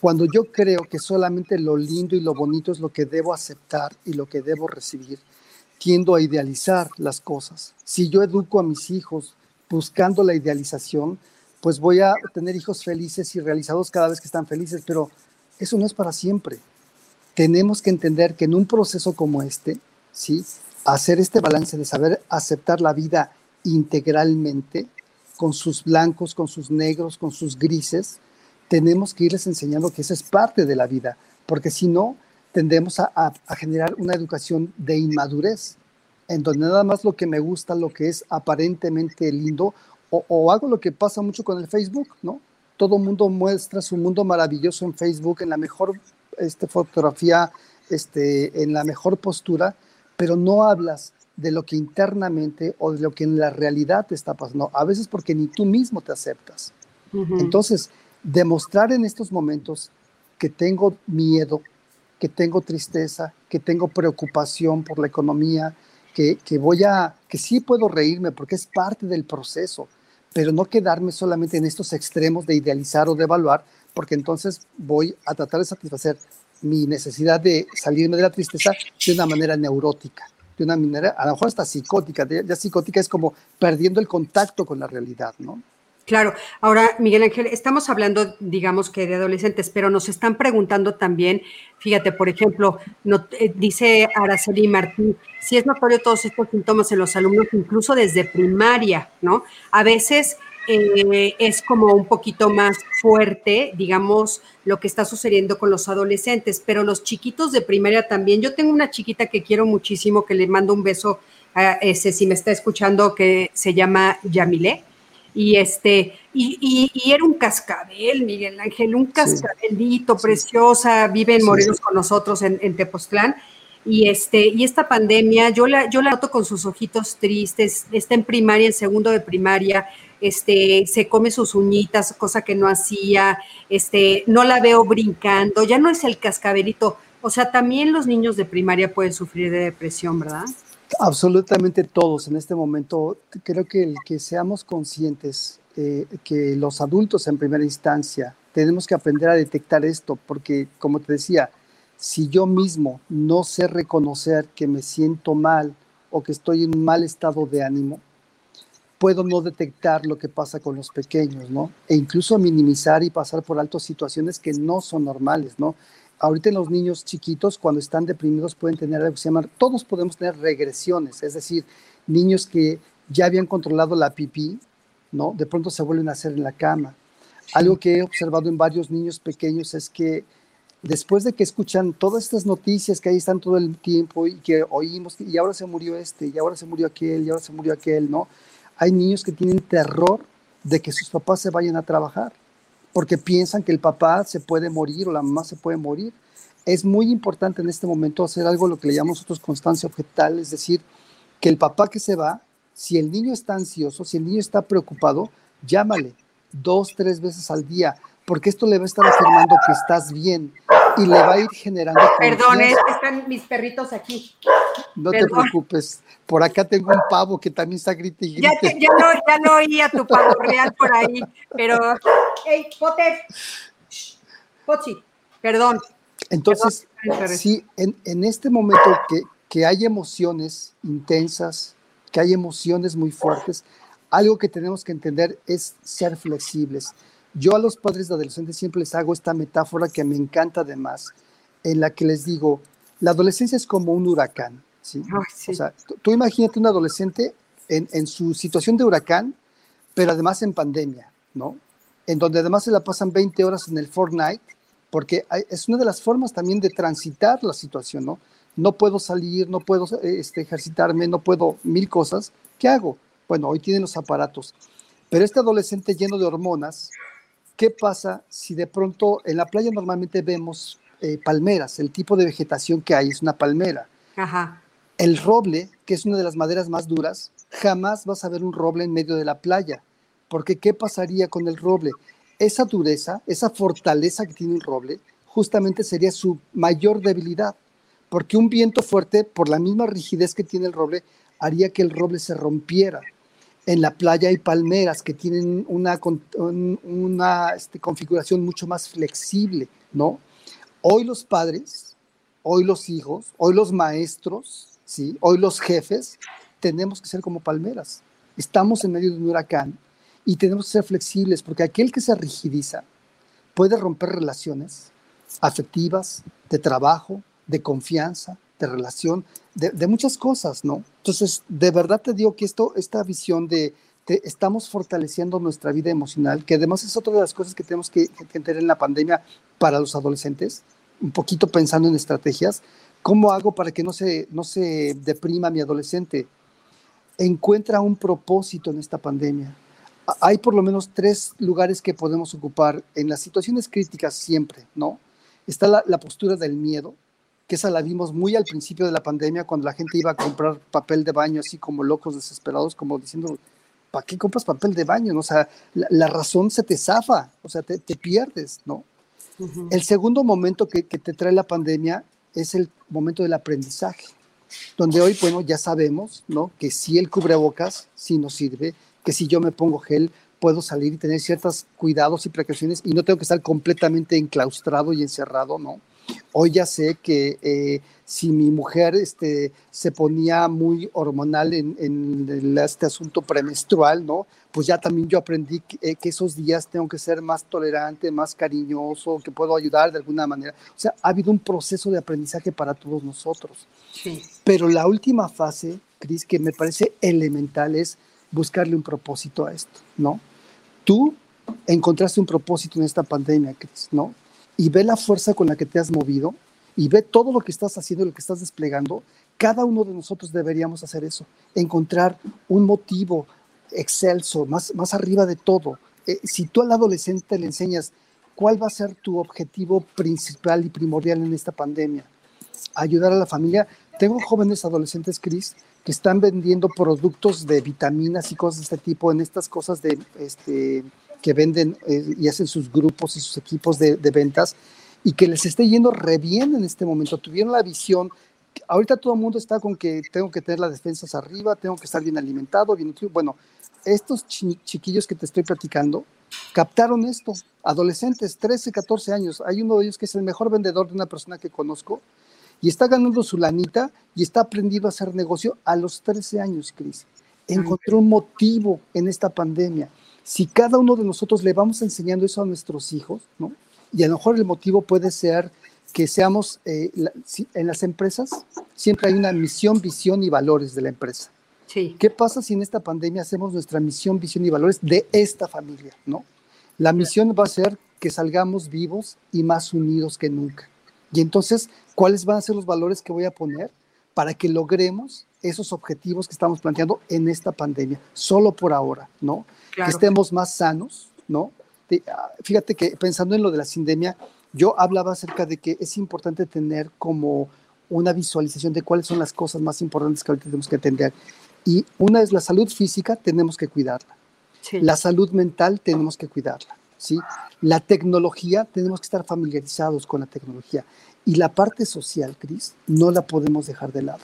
Cuando yo creo que solamente lo lindo y lo bonito es lo que debo aceptar y lo que debo recibir, tiendo a idealizar las cosas. Si yo educo a mis hijos buscando la idealización, pues voy a tener hijos felices y realizados cada vez que están felices, pero eso no es para siempre tenemos que entender que en un proceso como este, ¿sí? hacer este balance de saber aceptar la vida integralmente, con sus blancos, con sus negros, con sus grises, tenemos que irles enseñando que esa es parte de la vida, porque si no, tendemos a, a, generar una educación de inmadurez, en donde nada más lo que me gusta, lo que es aparentemente lindo, o, o hago lo que pasa mucho con el Facebook, ¿no? Todo mundo muestra su mundo maravilloso en Facebook, en la mejor este, fotografía este, en la mejor postura, pero no hablas de lo que internamente o de lo que en la realidad te está pasando, a veces porque ni tú mismo te aceptas. Entonces, demostrar en estos momentos que tengo miedo, que tengo tristeza, que tengo preocupación por la economía, que, que voy a, que sí puedo reírme porque es parte del proceso, pero no quedarme solamente en estos extremos de idealizar o de evaluar, porque entonces voy a tratar de satisfacer mi necesidad de salirme de la tristeza de una manera neurótica, de una manera, a lo mejor hasta psicótica, ya psicótica es como perdiendo el contacto con la realidad, ¿no? Claro, ahora Miguel Ángel, estamos hablando, digamos que de adolescentes, pero nos están preguntando también, fíjate, por ejemplo, no, eh, dice Araceli Martín, si es notorio todos estos síntomas en los alumnos, incluso desde primaria, ¿no? A veces eh, es como un poquito más fuerte, digamos, lo que está sucediendo con los adolescentes, pero los chiquitos de primaria también. Yo tengo una chiquita que quiero muchísimo, que le mando un beso a ese, si me está escuchando, que se llama Yamile. Y este, y, era un cascabel, Miguel Ángel, un cascabelito preciosa, vive en Morelos con nosotros en, en Tepoztlán y este y esta pandemia yo la yo la noto con sus ojitos tristes está en primaria en segundo de primaria este, se come sus uñitas, cosa que no hacía, este, no la veo brincando, ya no es el cascabelito. O sea, también los niños de primaria pueden sufrir de depresión, ¿verdad? Absolutamente todos en este momento. Creo que el que seamos conscientes eh, que los adultos en primera instancia tenemos que aprender a detectar esto, porque como te decía, si yo mismo no sé reconocer que me siento mal o que estoy en un mal estado de ánimo, puedo no detectar lo que pasa con los pequeños, ¿no? E incluso minimizar y pasar por alto situaciones que no son normales, ¿no? Ahorita en los niños chiquitos, cuando están deprimidos, pueden tener algo que se llama, todos podemos tener regresiones, es decir, niños que ya habían controlado la pipí, ¿no? De pronto se vuelven a hacer en la cama. Algo que he observado en varios niños pequeños es que después de que escuchan todas estas noticias que ahí están todo el tiempo y que oímos, y ahora se murió este, y ahora se murió aquel, y ahora se murió aquel, ¿no? hay niños que tienen terror de que sus papás se vayan a trabajar, porque piensan que el papá se puede morir o la mamá se puede morir. Es muy importante en este momento hacer algo lo que le llamamos nosotros constancia objetal, es decir, que el papá que se va, si el niño está ansioso, si el niño está preocupado, llámale dos, tres veces al día, porque esto le va a estar afirmando que estás bien y le va a ir generando. Perdón, están mis perritos aquí. No te preocupes. Por acá tengo un pavo que también está gritando. Ya, ya, no, ya no oía tu pavo real por ahí, pero. ¡Ey, Potter! Pochi, perdón. Entonces, sí, en, en, este momento que, que hay emociones intensas, que hay emociones muy fuertes, algo que tenemos que entender es ser flexibles. Yo a los padres de adolescentes siempre les hago esta metáfora que me encanta además, en la que les digo, la adolescencia es como un huracán. ¿Sí? O sea, tú, imagínate un adolescente en, en, su situación de huracán, pero además en pandemia, ¿no? En donde además se la pasan 20 horas en el Fortnite, porque es una de las formas también de transitar la situación, ¿no? No puedo salir, no puedo este, ejercitarme, no puedo mil cosas. ¿Qué hago? Bueno, hoy tienen los aparatos. Pero este adolescente lleno de hormonas, ¿Qué pasa si de pronto en la playa normalmente vemos eh, palmeras? El tipo de vegetación que hay es una palmera. El roble, que es una de las maderas más duras, jamás vas a ver un roble en medio de la playa. Porque ¿qué pasaría con el roble? Esa dureza, esa fortaleza que tiene el roble, justamente sería su mayor debilidad. Porque un viento fuerte, por la misma rigidez que tiene el roble, haría que el roble se rompiera en la playa hay palmeras que tienen una, este, configuración mucho más flexible, ¿no? Hoy los padres, hoy los hijos, hoy los maestros, ¿sí? Hoy los jefes, tenemos que ser como palmeras. Estamos en medio de un huracán y tenemos que ser flexibles porque aquel que se rigidiza puede romper relaciones afectivas, de trabajo, de confianza, de relación, de, muchas cosas, ¿no? Entonces, de verdad te digo que esto, esta visión de, estamos fortaleciendo nuestra vida emocional, que además es otra de las cosas que tenemos que, que en la pandemia para los adolescentes, un poquito pensando en estrategias, ¿cómo hago para que no se, no se deprima mi adolescente? Encuentra un propósito en esta pandemia. Hay por lo menos tres lugares que podemos ocupar en las situaciones críticas siempre, ¿no? Está la, la postura del miedo, que esa la vimos muy al principio de la pandemia, cuando la gente iba a comprar papel de baño así como locos, desesperados, como diciendo, ¿para qué compras papel de baño? O sea, la, razón se te zafa, o sea, te, pierdes, ¿no? El segundo momento que, que, te trae la pandemia es el momento del aprendizaje, donde hoy, bueno, ya sabemos, ¿no? Que si el cubrebocas sí nos sirve, que si yo me pongo gel, puedo salir y tener ciertos cuidados y precauciones y no tengo que estar completamente enclaustrado y encerrado, ¿no? Hoy ya sé que eh, si mi mujer este, se ponía muy hormonal en, este asunto premenstrual, ¿no? Pues ya también yo aprendí eh, que, esos días tengo que ser más tolerante, más cariñoso, que puedo ayudar de alguna manera. O sea, ha habido un proceso de aprendizaje para todos nosotros. Sí. Pero la última fase, Cris, que me parece elemental es buscarle un propósito a esto, ¿no? Tú encontraste un propósito en esta pandemia, Cris, ¿no? y ve la fuerza con la que te has movido y ve todo lo que estás haciendo, lo que estás desplegando, cada uno de nosotros deberíamos hacer eso, encontrar un motivo excelso, más, más arriba de todo. Eh, si tú al adolescente le enseñas cuál va a ser tu objetivo principal y primordial en esta pandemia, ayudar a la familia. Tengo jóvenes adolescentes, Cris, que están vendiendo productos de vitaminas y cosas de este tipo en estas cosas de este, que venden eh, y hacen sus grupos y sus equipos de, ventas y que les esté yendo re bien en este momento. Tuvieron la visión. Ahorita todo el mundo está con que tengo que tener las defensas arriba, tengo que estar bien alimentado, bien nutrido. Bueno, estos chiquillos que te estoy platicando captaron esto, adolescentes, 13, 14 años. Hay uno de ellos que es el mejor vendedor de una persona que conozco y está ganando su lanita y está aprendiendo a hacer negocio a los 13 años, Cris. Encontró un motivo en esta pandemia. Si cada uno de nosotros le vamos enseñando eso a nuestros hijos, ¿no? Y a lo mejor el motivo puede ser que seamos, eh, en las empresas siempre hay una misión, visión y valores de la empresa. Sí. ¿Qué pasa si en esta pandemia hacemos nuestra misión, visión y valores de esta familia, ¿no? La misión va a ser que salgamos vivos y más unidos que nunca. Y entonces, ¿cuáles van a ser los valores que voy a poner para que logremos esos objetivos que estamos planteando en esta pandemia? Solo por ahora, ¿no? Que estemos más sanos, ¿no? Ah, fíjate que pensando en lo de la sindemia, yo hablaba acerca de que es importante tener como una visualización de cuáles son las cosas más importantes que ahorita tenemos que atender. Y una es la salud física, tenemos que cuidarla. La salud mental, tenemos que cuidarla. ¿sí? La tecnología, tenemos que estar familiarizados con la tecnología. Y la parte social, Cris, no la podemos dejar de lado.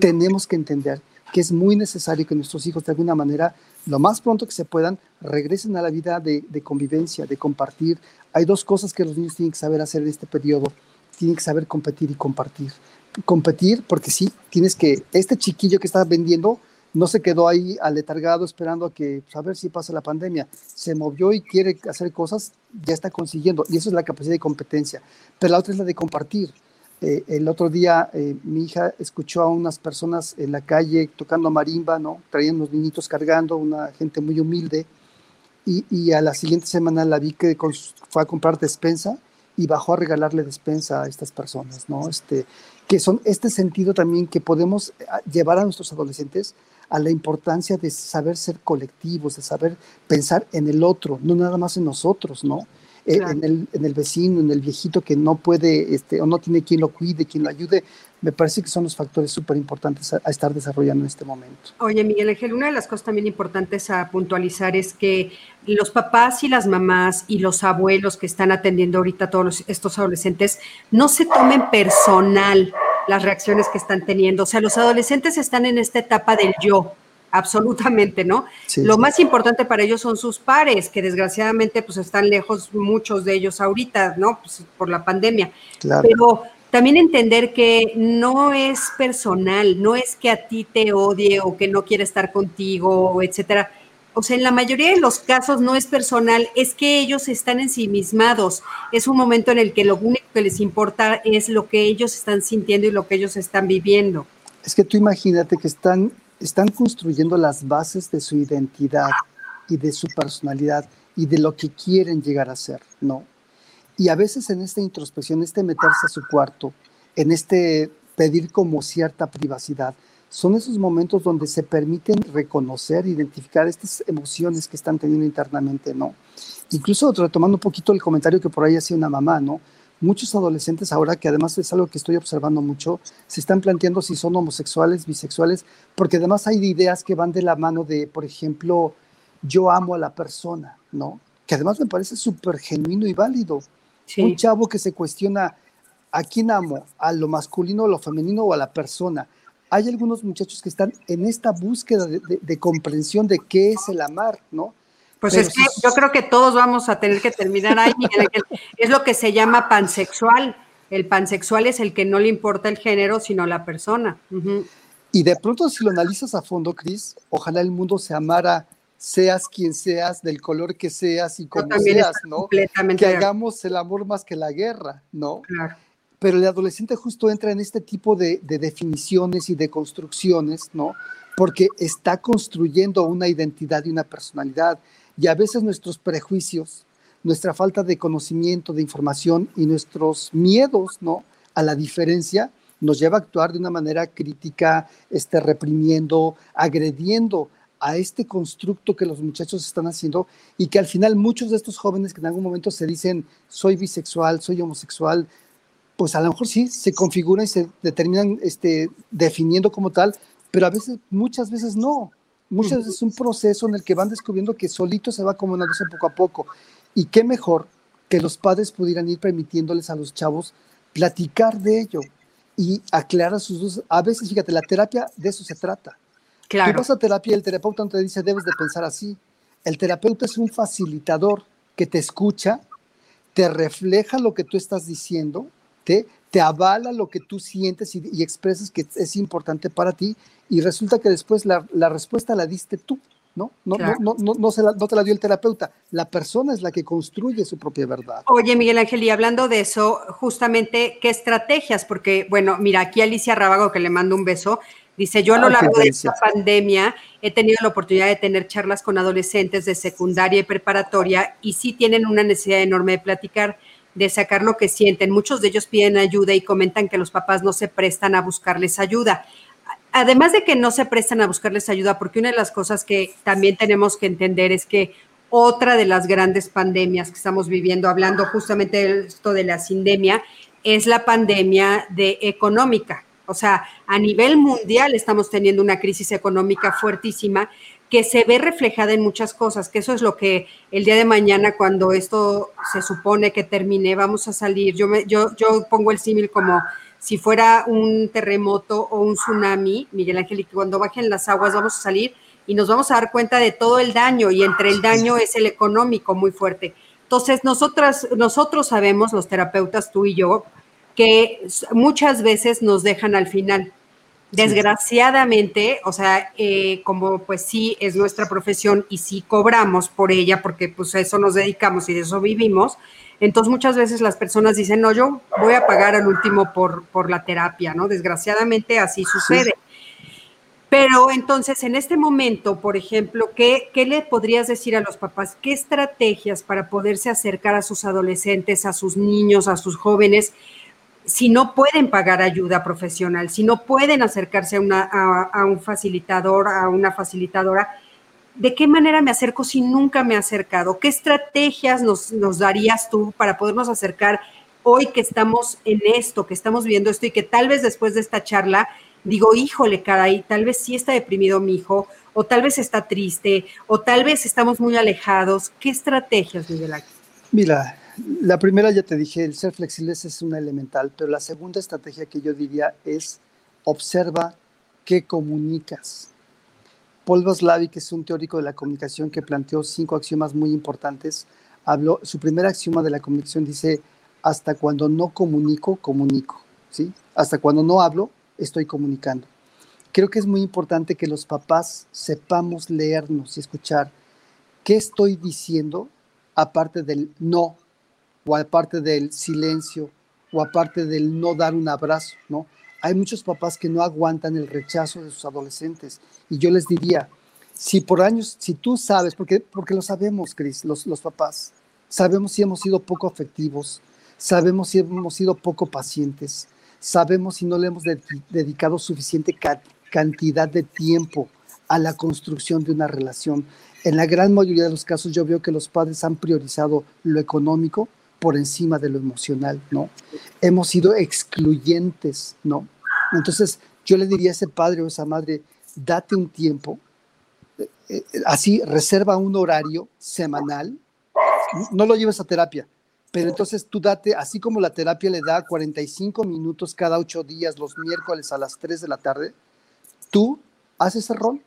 Tenemos que entender que es muy necesario que nuestros hijos de alguna manera, lo más pronto que se puedan, regresen a la vida de, de convivencia, de compartir. Hay dos cosas que los niños tienen que saber hacer en este periodo. Tienen que saber competir y compartir. Competir porque sí, tienes que, este chiquillo que está vendiendo, no se quedó ahí aletargado esperando a que, pues, a ver si pasa la pandemia. Se movió y quiere hacer cosas, ya está consiguiendo. Y eso es la capacidad de competencia. Pero la otra es la de compartir. Eh, el otro día eh, mi hija escuchó a unas personas en la calle tocando marimba, ¿no? Traían unos niñitos cargando, una gente muy humilde. Y, y a la siguiente semana la vi que fue a comprar despensa y bajó a regalarle despensa a estas personas, ¿no? Este, que son este sentido también que podemos eh, llevar a nuestros adolescentes a la importancia de saber ser colectivos, de saber pensar en el otro, no nada más en nosotros, ¿no? Eh, en, el, en, el, vecino, en el viejito que no puede este, o no tiene quien lo cuide, quien lo ayude, me parece que son los factores súper importantes a, estar desarrollando en este momento. Oye, Miguel Ángel, una de las cosas también importantes a puntualizar es que los papás y las mamás y los abuelos que están atendiendo ahorita a todos estos adolescentes no se tomen personal las reacciones que están teniendo. O sea, los adolescentes están en esta etapa del yo, absolutamente, ¿no? Lo más importante para ellos son sus pares, que desgraciadamente pues están lejos muchos de ellos ahorita, ¿no? Pues por la pandemia. Pero también entender que no es personal, no es que a ti te odie o que no quiere estar contigo, etcétera o sea, en la mayoría de los casos no es personal, es que ellos están ensimismados. Es un momento en el que lo único que les importa es lo que ellos están sintiendo y lo que ellos están viviendo. Es que tú imagínate que están, están construyendo las bases de su identidad y de su personalidad y de lo que quieren llegar a ser, ¿no? Y a veces en esta introspección, este meterse a su cuarto, en este pedir como cierta privacidad, son esos momentos donde se permiten reconocer, identificar estas emociones que están teniendo internamente, ¿no? Incluso retomando un poquito el comentario que por ahí hacía una mamá, ¿no? Muchos adolescentes ahora, que además es algo que estoy observando mucho, se están planteando si son homosexuales, bisexuales, porque además hay ideas que van de la mano de, por ejemplo, yo amo a la persona, ¿no? Que además me parece súper genuino y válido. Un chavo que se cuestiona, ¿a quién amo? ¿A lo masculino, a lo femenino o a la persona? Hay algunos muchachos que están en esta búsqueda de, comprensión de qué es el amar, ¿no? Pues es que yo creo que todos vamos a tener que terminar ahí, [LAUGHS] Es lo que se llama pansexual. El pansexual es el que no le importa el género, sino la persona. Y de pronto, si lo analizas a fondo, Cris, ojalá el mundo se amara, seas quien seas, del color que seas y como seas, ¿no? Que hagamos el amor más que la guerra, ¿no? Claro pero el adolescente justo entra en este tipo de, definiciones y de construcciones, ¿no? Porque está construyendo una identidad y una personalidad. Y a veces nuestros prejuicios, nuestra falta de conocimiento, de información y nuestros miedos, ¿no? A la diferencia, nos lleva a actuar de una manera crítica, este, reprimiendo, agrediendo a este constructo que los muchachos están haciendo y que al final muchos de estos jóvenes que en algún momento se dicen soy bisexual, soy homosexual, pues a lo mejor sí se configuran y se determinan este, definiendo como tal, pero a veces, muchas veces no. Muchas veces es un proceso en el que van descubriendo que solito se va acomodándose poco a poco. Y qué mejor que los padres pudieran ir permitiéndoles a los chavos platicar de ello y aclarar sus dudas. A veces, fíjate, la terapia de eso se trata. Claro. Tú vas a terapia y el terapeuta no te dice debes de pensar así. El terapeuta es un facilitador que te escucha, te refleja lo que tú estás diciendo te, te avala lo que tú sientes y, expresas que es importante para ti y resulta que después la, respuesta la diste tú, ¿no? No, no, no, no, se la, no te la dio el terapeuta, la persona es la que construye su propia verdad. Oye, Miguel Ángel, y hablando de eso, justamente, ¿qué estrategias? Porque, bueno, mira, aquí Alicia Rábago, que le mando un beso, Dice, yo a lo largo de esta pandemia he tenido la oportunidad de tener charlas con adolescentes de secundaria y preparatoria y sí tienen una necesidad enorme de platicar, de sacar lo que sienten. Muchos de ellos piden ayuda y comentan que los papás no se prestan a buscarles ayuda. Además de que no se prestan a buscarles ayuda, porque una de las cosas que también tenemos que entender es que otra de las grandes pandemias que estamos viviendo, hablando justamente de esto de la sindemia, es la pandemia de económica o sea, a nivel mundial estamos teniendo una crisis económica fuertísima que se ve reflejada en muchas cosas, que eso es lo que el día de mañana, cuando esto se supone que termine, vamos a salir. Yo, me, yo, yo pongo el símil como si fuera un terremoto o un tsunami, Miguel Ángel, y que cuando bajen las aguas vamos a salir y nos vamos a dar cuenta de todo el daño, y entre el daño es el económico muy fuerte. Entonces, nosotras, nosotros sabemos, los terapeutas, tú y yo, que muchas veces nos dejan al final. Desgraciadamente, o sea, eh, como pues sí es nuestra profesión y sí cobramos por ella, porque pues a eso nos dedicamos y de eso vivimos, entonces muchas veces las personas dicen, no, yo voy a pagar al último por, por la terapia, ¿no? Desgraciadamente así sucede. Pero entonces, en este momento, por ejemplo, ¿qué, ¿qué, le podrías decir a los papás? ¿Qué estrategias para poderse acercar a sus adolescentes, a sus niños, a sus jóvenes? Si no pueden pagar ayuda profesional, si no pueden acercarse a, una, a, un facilitador, a una facilitadora, ¿de qué manera me acerco si nunca me he acercado? ¿Qué estrategias nos, darías tú para podernos acercar hoy que estamos en esto, que estamos viendo esto y que tal vez después de esta charla digo, híjole, caray, tal vez sí está deprimido mi hijo, o tal vez está triste, o tal vez estamos muy alejados. ¿Qué estrategias, Miguel? Mira, la primera ya te dije, el ser flexible es una elemental, pero la segunda estrategia que yo diría es observa qué comunicas. Paul Vaslavic, que es un teórico de la comunicación que planteó cinco axiomas muy importantes, habló, su primer axioma de la comunicación dice, hasta cuando no comunico, comunico, ¿sí? Hasta cuando no hablo, estoy comunicando. Creo que es muy importante que los papás sepamos leernos y escuchar qué estoy diciendo aparte del no o aparte del silencio, o aparte del no dar un abrazo, ¿no? Hay muchos papás que no aguantan el rechazo de sus adolescentes. Y yo les diría, si por años, si tú sabes, porque, porque lo sabemos, Cris, los, los papás, sabemos si hemos sido poco afectivos, sabemos si hemos sido poco pacientes, sabemos si no le hemos dedicado suficiente cantidad de tiempo a la construcción de una relación. En la gran mayoría de los casos yo veo que los padres han priorizado lo económico por encima de lo emocional, ¿no? Hemos sido excluyentes, ¿no? Entonces, yo le diría a ese padre o esa madre, date un tiempo, eh, eh, así, reserva un horario semanal, no lo lleves a terapia, pero entonces tú date, así como la terapia le da 45 minutos cada ocho días, los miércoles a las 3 de la tarde, tú haces ese rol,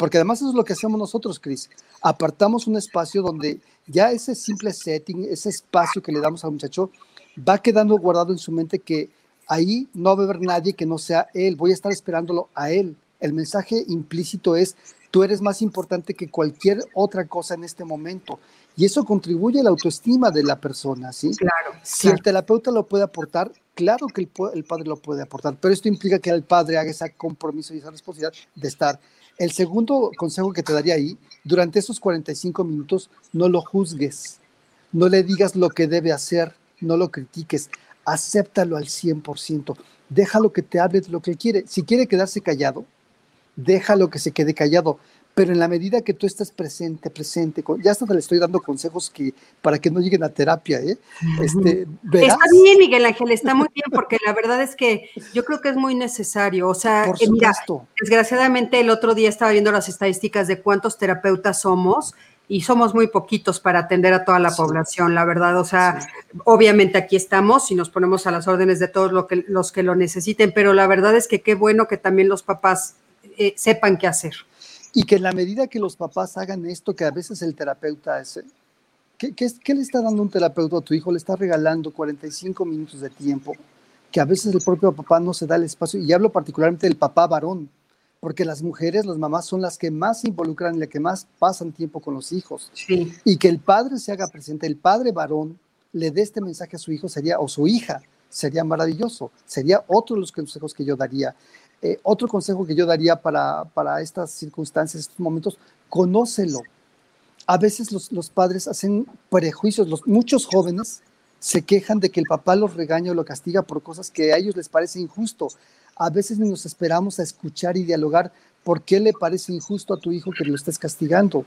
porque además eso es lo que hacemos nosotros, Cris. Apartamos un espacio donde ya ese simple setting, ese espacio que le damos al muchacho, va quedando guardado en su mente que ahí no va a haber nadie que no sea él, voy a estar esperándolo a él. El mensaje implícito es, tú eres más importante que cualquier otra cosa en este momento. Y eso contribuye a la autoestima de la persona, ¿sí? Claro. Si el terapeuta lo puede aportar, claro que el, el, padre lo puede aportar, pero esto implica que el padre haga ese compromiso y esa responsabilidad de estar. El segundo consejo que te daría ahí durante esos 45 minutos no lo juzgues, no le digas lo que debe hacer, no lo critiques, acéptalo al 100%, déjalo que te hable de lo que quiere. Si quiere quedarse callado, déjalo que se quede callado pero en la medida que tú estás presente, presente, ya hasta le estoy dando consejos que para que no lleguen a terapia, ¿eh? Este, Está bien, Miguel Ángel, está muy bien, porque la verdad es que yo creo que es muy necesario. O sea, Por eh, mira, desgraciadamente el otro día estaba viendo las estadísticas de cuántos terapeutas somos y somos muy poquitos para atender a toda la población, la verdad. O sea, obviamente aquí estamos y nos ponemos a las órdenes de todos lo que, los que lo necesiten, pero la verdad es que qué bueno que también los papás eh, sepan qué hacer. Y que en la medida que los papás hagan esto, que a veces el terapeuta hace, ¿qué, qué, qué le está dando un terapeuta a tu hijo? Le está regalando 45 minutos de tiempo que a veces el propio papá no se da el espacio, y hablo particularmente del papá varón, porque las mujeres, las mamás son las que más se involucran y las que más pasan tiempo con los hijos. Y que el padre se haga presente, el padre varón le dé este mensaje a su hijo sería, o su hija, sería maravilloso. Sería otro de los consejos que yo daría. Eh, otro consejo que yo daría para, para estas circunstancias, estos momentos, conócelo. A veces los, los padres hacen prejuicios, los, muchos jóvenes se quejan de que el papá los regaña o lo castiga por cosas que a ellos les parece injusto. A veces ni nos esperamos a escuchar y dialogar por qué le parece injusto a tu hijo que lo estés castigando.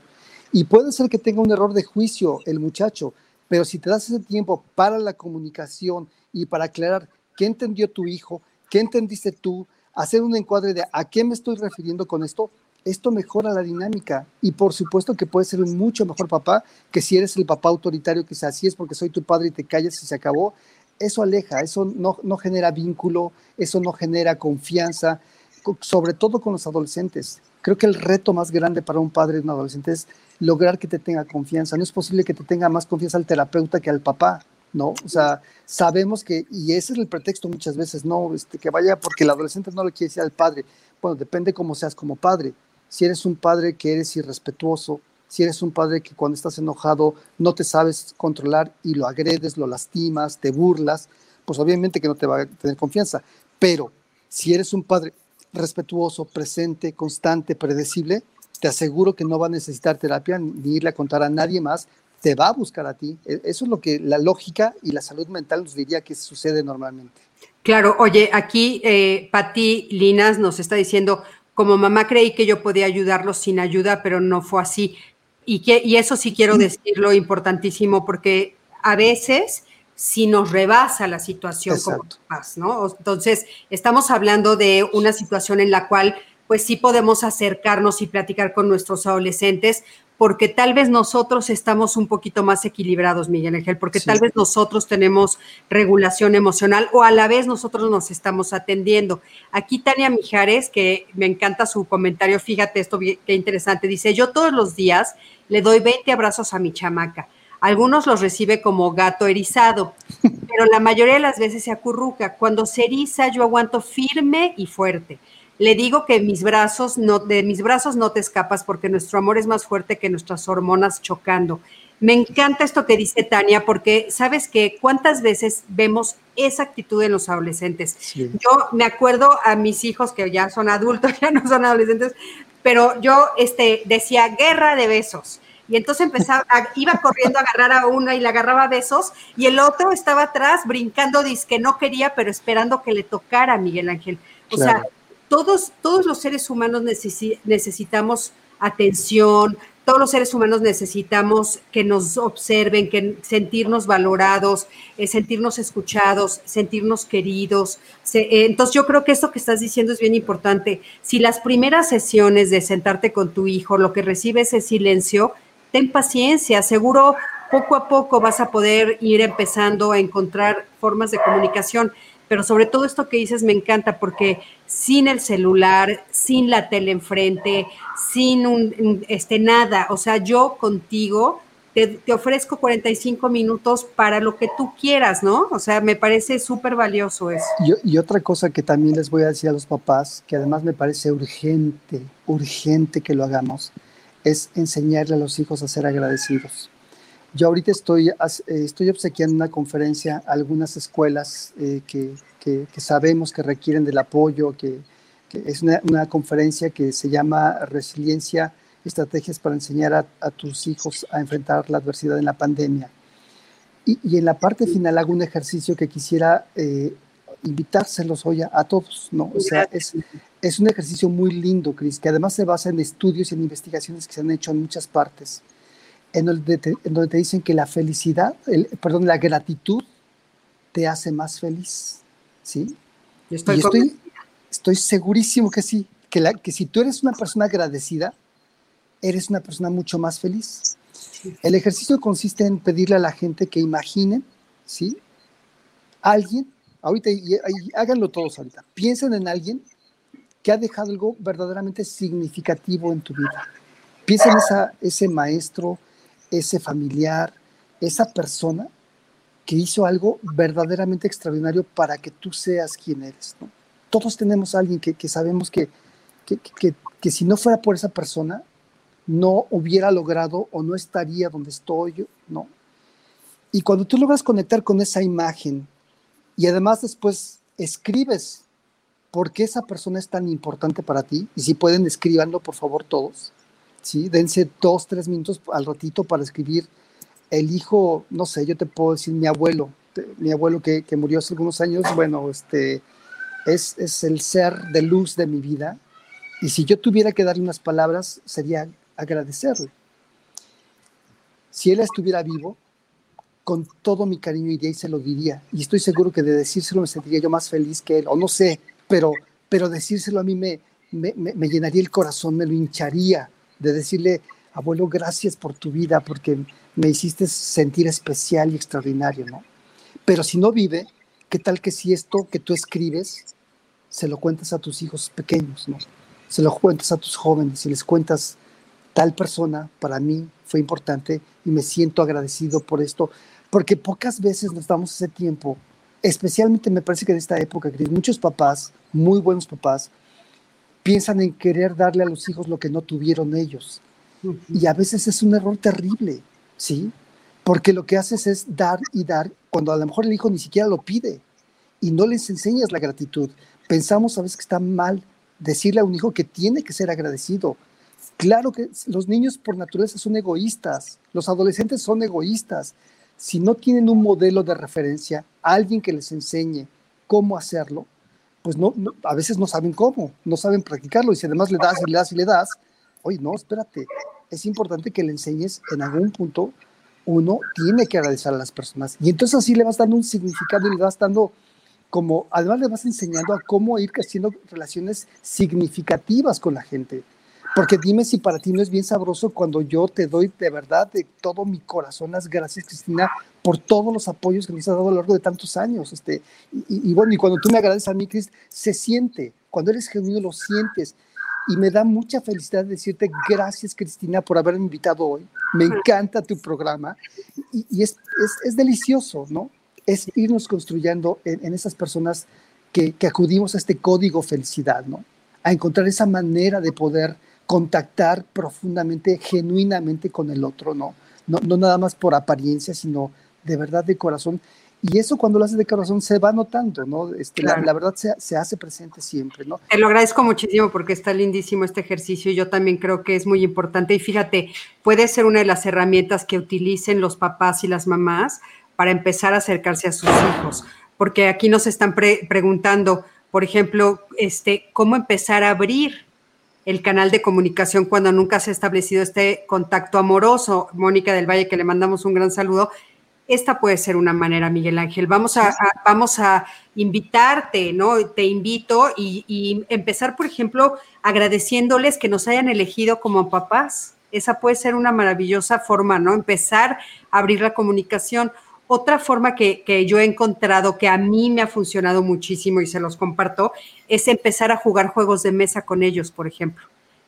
Y puede ser que tenga un error de juicio el muchacho, pero si te das ese tiempo para la comunicación y para aclarar qué entendió tu hijo, qué entendiste tú, hacer un encuadre de a qué me estoy refiriendo con esto, esto mejora la dinámica y por supuesto que puedes ser un mucho mejor papá que si eres el papá autoritario que sea así es porque soy tu padre y te callas y se acabó. Eso aleja, eso no, no genera vínculo, eso no genera confianza, sobre todo con los adolescentes. Creo que el reto más grande para un padre de un adolescente es lograr que te tenga confianza. No es posible que te tenga más confianza al terapeuta que al papá. ¿no? O sea, sabemos que, y ese es el pretexto muchas veces, no, este, que vaya porque el adolescente no le quiere decir al padre. Bueno, depende cómo seas como padre. Si eres un padre que eres irrespetuoso, si eres un padre que cuando estás enojado no te sabes controlar y lo agredes, lo lastimas, te burlas, pues obviamente que no te va a tener confianza. Pero si eres un padre respetuoso, presente, constante, predecible, te aseguro que no va a necesitar terapia ni irle a contar a nadie más te va a buscar a ti. E, eso es lo que la lógica y la salud mental nos diría que sucede normalmente. Claro, oye, aquí eh, Pati Linas nos está diciendo, como mamá creí que yo podía ayudarlos sin ayuda, pero no fue así. Y, que, y eso sí quiero decirlo importantísimo, porque a veces si nos rebasa la situación como papás, ¿no? Entonces, estamos hablando de una situación en la cual pues sí podemos acercarnos y platicar con nuestros adolescentes, porque tal vez nosotros estamos un poquito más equilibrados, Miguel Ángel, porque tal vez nosotros tenemos regulación emocional o a la vez nosotros nos estamos atendiendo. Aquí Tania Mijares, que me encanta su comentario, fíjate esto, qué interesante, dice, yo todos los días le doy 20 abrazos a mi chamaca. Algunos los recibe como gato erizado, [LAUGHS] pero la mayoría de las veces se acurruca. Cuando se eriza, yo aguanto firme y fuerte. Le digo que mis brazos no, de mis brazos no te escapas porque nuestro amor es más fuerte que nuestras hormonas chocando. Me encanta esto que dice Tania, porque sabes que cuántas veces vemos esa actitud en los adolescentes. Yo me acuerdo a mis hijos que ya son adultos, [LAUGHS] ya no son adolescentes, pero yo este, decía guerra de besos. Y entonces empezaba, iba corriendo a agarrar a uno y le agarraba besos, y el otro estaba atrás brincando, dice que no quería, pero esperando que le tocara a Miguel Ángel. O sea, todos, todos los seres humanos necesitamos atención, todos los seres humanos necesitamos que nos observen, que sentirnos valorados, eh, sentirnos escuchados, sentirnos queridos. Eh, entonces yo creo que esto que estás diciendo es bien importante. Si las primeras sesiones de sentarte con tu hijo, lo que recibes es silencio, ten paciencia, seguro poco a poco vas a poder ir empezando a encontrar formas de comunicación pero sobre todo esto que dices me encanta porque sin el celular, sin la tele enfrente, sin un, este nada, o sea, yo contigo te, ofrezco 45 minutos para lo que tú quieras, ¿no? O sea, me parece súper valioso eso. Y, y, otra cosa que también les voy a decir a los papás, que además me parece urgente, urgente que lo hagamos, es enseñarle a los hijos a ser agradecidos. Yo ahorita estoy, eh, estoy obsequiando una conferencia a algunas escuelas eh, que, que, sabemos que requieren del apoyo, que, es una, conferencia que se llama Resiliencia, Estrategias para enseñar a, tus hijos a enfrentar la adversidad en la pandemia. Y, y en la parte final hago un ejercicio que quisiera eh, invitárselos hoy a, todos, ¿no? O sea, es, es un ejercicio muy lindo, Cris, que además se basa en estudios y en investigaciones que se han hecho en muchas partes en donde te, en donde te dicen que la felicidad, el, perdón, la gratitud te hace más feliz. ¿Sí? Estoy, y estoy, estoy, segurísimo que sí, que, la, que si tú eres una persona agradecida, eres una persona mucho más feliz. El ejercicio consiste en pedirle a la gente que imaginen, ¿sí? Alguien, ahorita, y, háganlo todos ahorita, piensen en alguien que ha dejado algo verdaderamente significativo en tu vida. Piensa en ese maestro, ese familiar, esa persona que hizo algo verdaderamente extraordinario para que tú seas quien eres. Todos tenemos a alguien que, que sabemos que, que, que, que, si no fuera por esa persona, no hubiera logrado o no estaría donde estoy, ¿no? Y cuando tú logras conectar con esa imagen y además después escribes por qué esa persona es tan importante para ti, y si pueden, escríbanlo por favor todos, ¿sí? Dense dos, tres minutos al ratito para escribir el hijo, no sé, yo te puedo decir mi abuelo, mi abuelo que, que murió hace algunos años, bueno, este, es, es el ser de luz de mi vida, y si yo tuviera que darle unas palabras, sería agradecerle. Si él estuviera vivo, con todo mi cariño iría y se lo diría. Y estoy seguro que de decírselo me sentiría yo más feliz que él, o no sé, pero, pero decírselo a mí me, me, me llenaría el corazón, me lo hincharía de decirle, abuelo, gracias por tu vida, porque me hiciste sentir especial y extraordinario, ¿no? Pero si no vive, ¿qué tal que si esto que tú escribes se lo cuentas a tus hijos pequeños, ¿no? Se lo cuentas a tus jóvenes y les cuentas, tal persona para mí fue importante y me siento agradecido por esto, porque pocas veces nos damos ese tiempo, especialmente me parece que en esta época, que muchos papás, muy buenos papás, piensan en querer darle a los hijos lo que no tuvieron ellos. Y a veces es un error terrible, ¿sí? Porque lo que haces es dar y dar cuando a lo mejor el hijo ni siquiera lo pide y no les enseñas la gratitud. Pensamos a veces que está mal decirle a un hijo que tiene que ser agradecido. Claro que los niños por naturaleza son egoístas, los adolescentes son egoístas. Si no tienen un modelo de referencia, alguien que les enseñe cómo hacerlo, pues no, a veces no saben cómo, no saben practicarlo. Y si además le das y le das y le das, oye, no, espérate, es importante que le enseñes en algún punto, uno tiene que agradecer a las personas. Y entonces así le vas dando un significado y le vas dando como, además le vas enseñando a cómo ir haciendo relaciones significativas con la gente. Porque dime si para ti no es bien sabroso cuando yo te doy de verdad, de todo mi corazón, las gracias, Cristina, por todos los apoyos que me has dado a lo largo de tantos años. Este, y, y bueno, y cuando tú me agradeces a mí, Cris, se siente. Cuando eres genuino, lo sientes y me da mucha felicidad decirte gracias Cristina por haberme invitado hoy. Me encanta tu programa y, es, es, es, delicioso, ¿no? Es irnos construyendo en, en esas personas que, que, acudimos a este código felicidad, ¿no? A encontrar esa manera de poder contactar profundamente, genuinamente con el otro, ¿no? No, no nada más por apariencia, sino de verdad de corazón. Y eso cuando lo haces de corazón se va notando, ¿no? Este, claro. la, la, verdad se, se, hace presente siempre, ¿no? Te lo agradezco muchísimo porque está lindísimo este ejercicio y yo también creo que es muy importante. Y fíjate, puede ser una de las herramientas que utilicen los papás y las mamás para empezar a acercarse a sus hijos. Porque aquí nos están pre preguntando, por ejemplo, este, cómo empezar a abrir el canal de comunicación cuando nunca se ha establecido este contacto amoroso. Mónica del Valle, que le mandamos un gran saludo, esta puede ser una manera, Miguel Ángel. Vamos a, vamos a invitarte, ¿no? Te invito y, y, empezar, por ejemplo, agradeciéndoles que nos hayan elegido como papás. Esa puede ser una maravillosa forma, ¿no? Empezar a abrir la comunicación. Otra forma que, yo he encontrado que a mí me ha funcionado muchísimo y se los comparto es empezar a jugar juegos de mesa con ellos, por ejemplo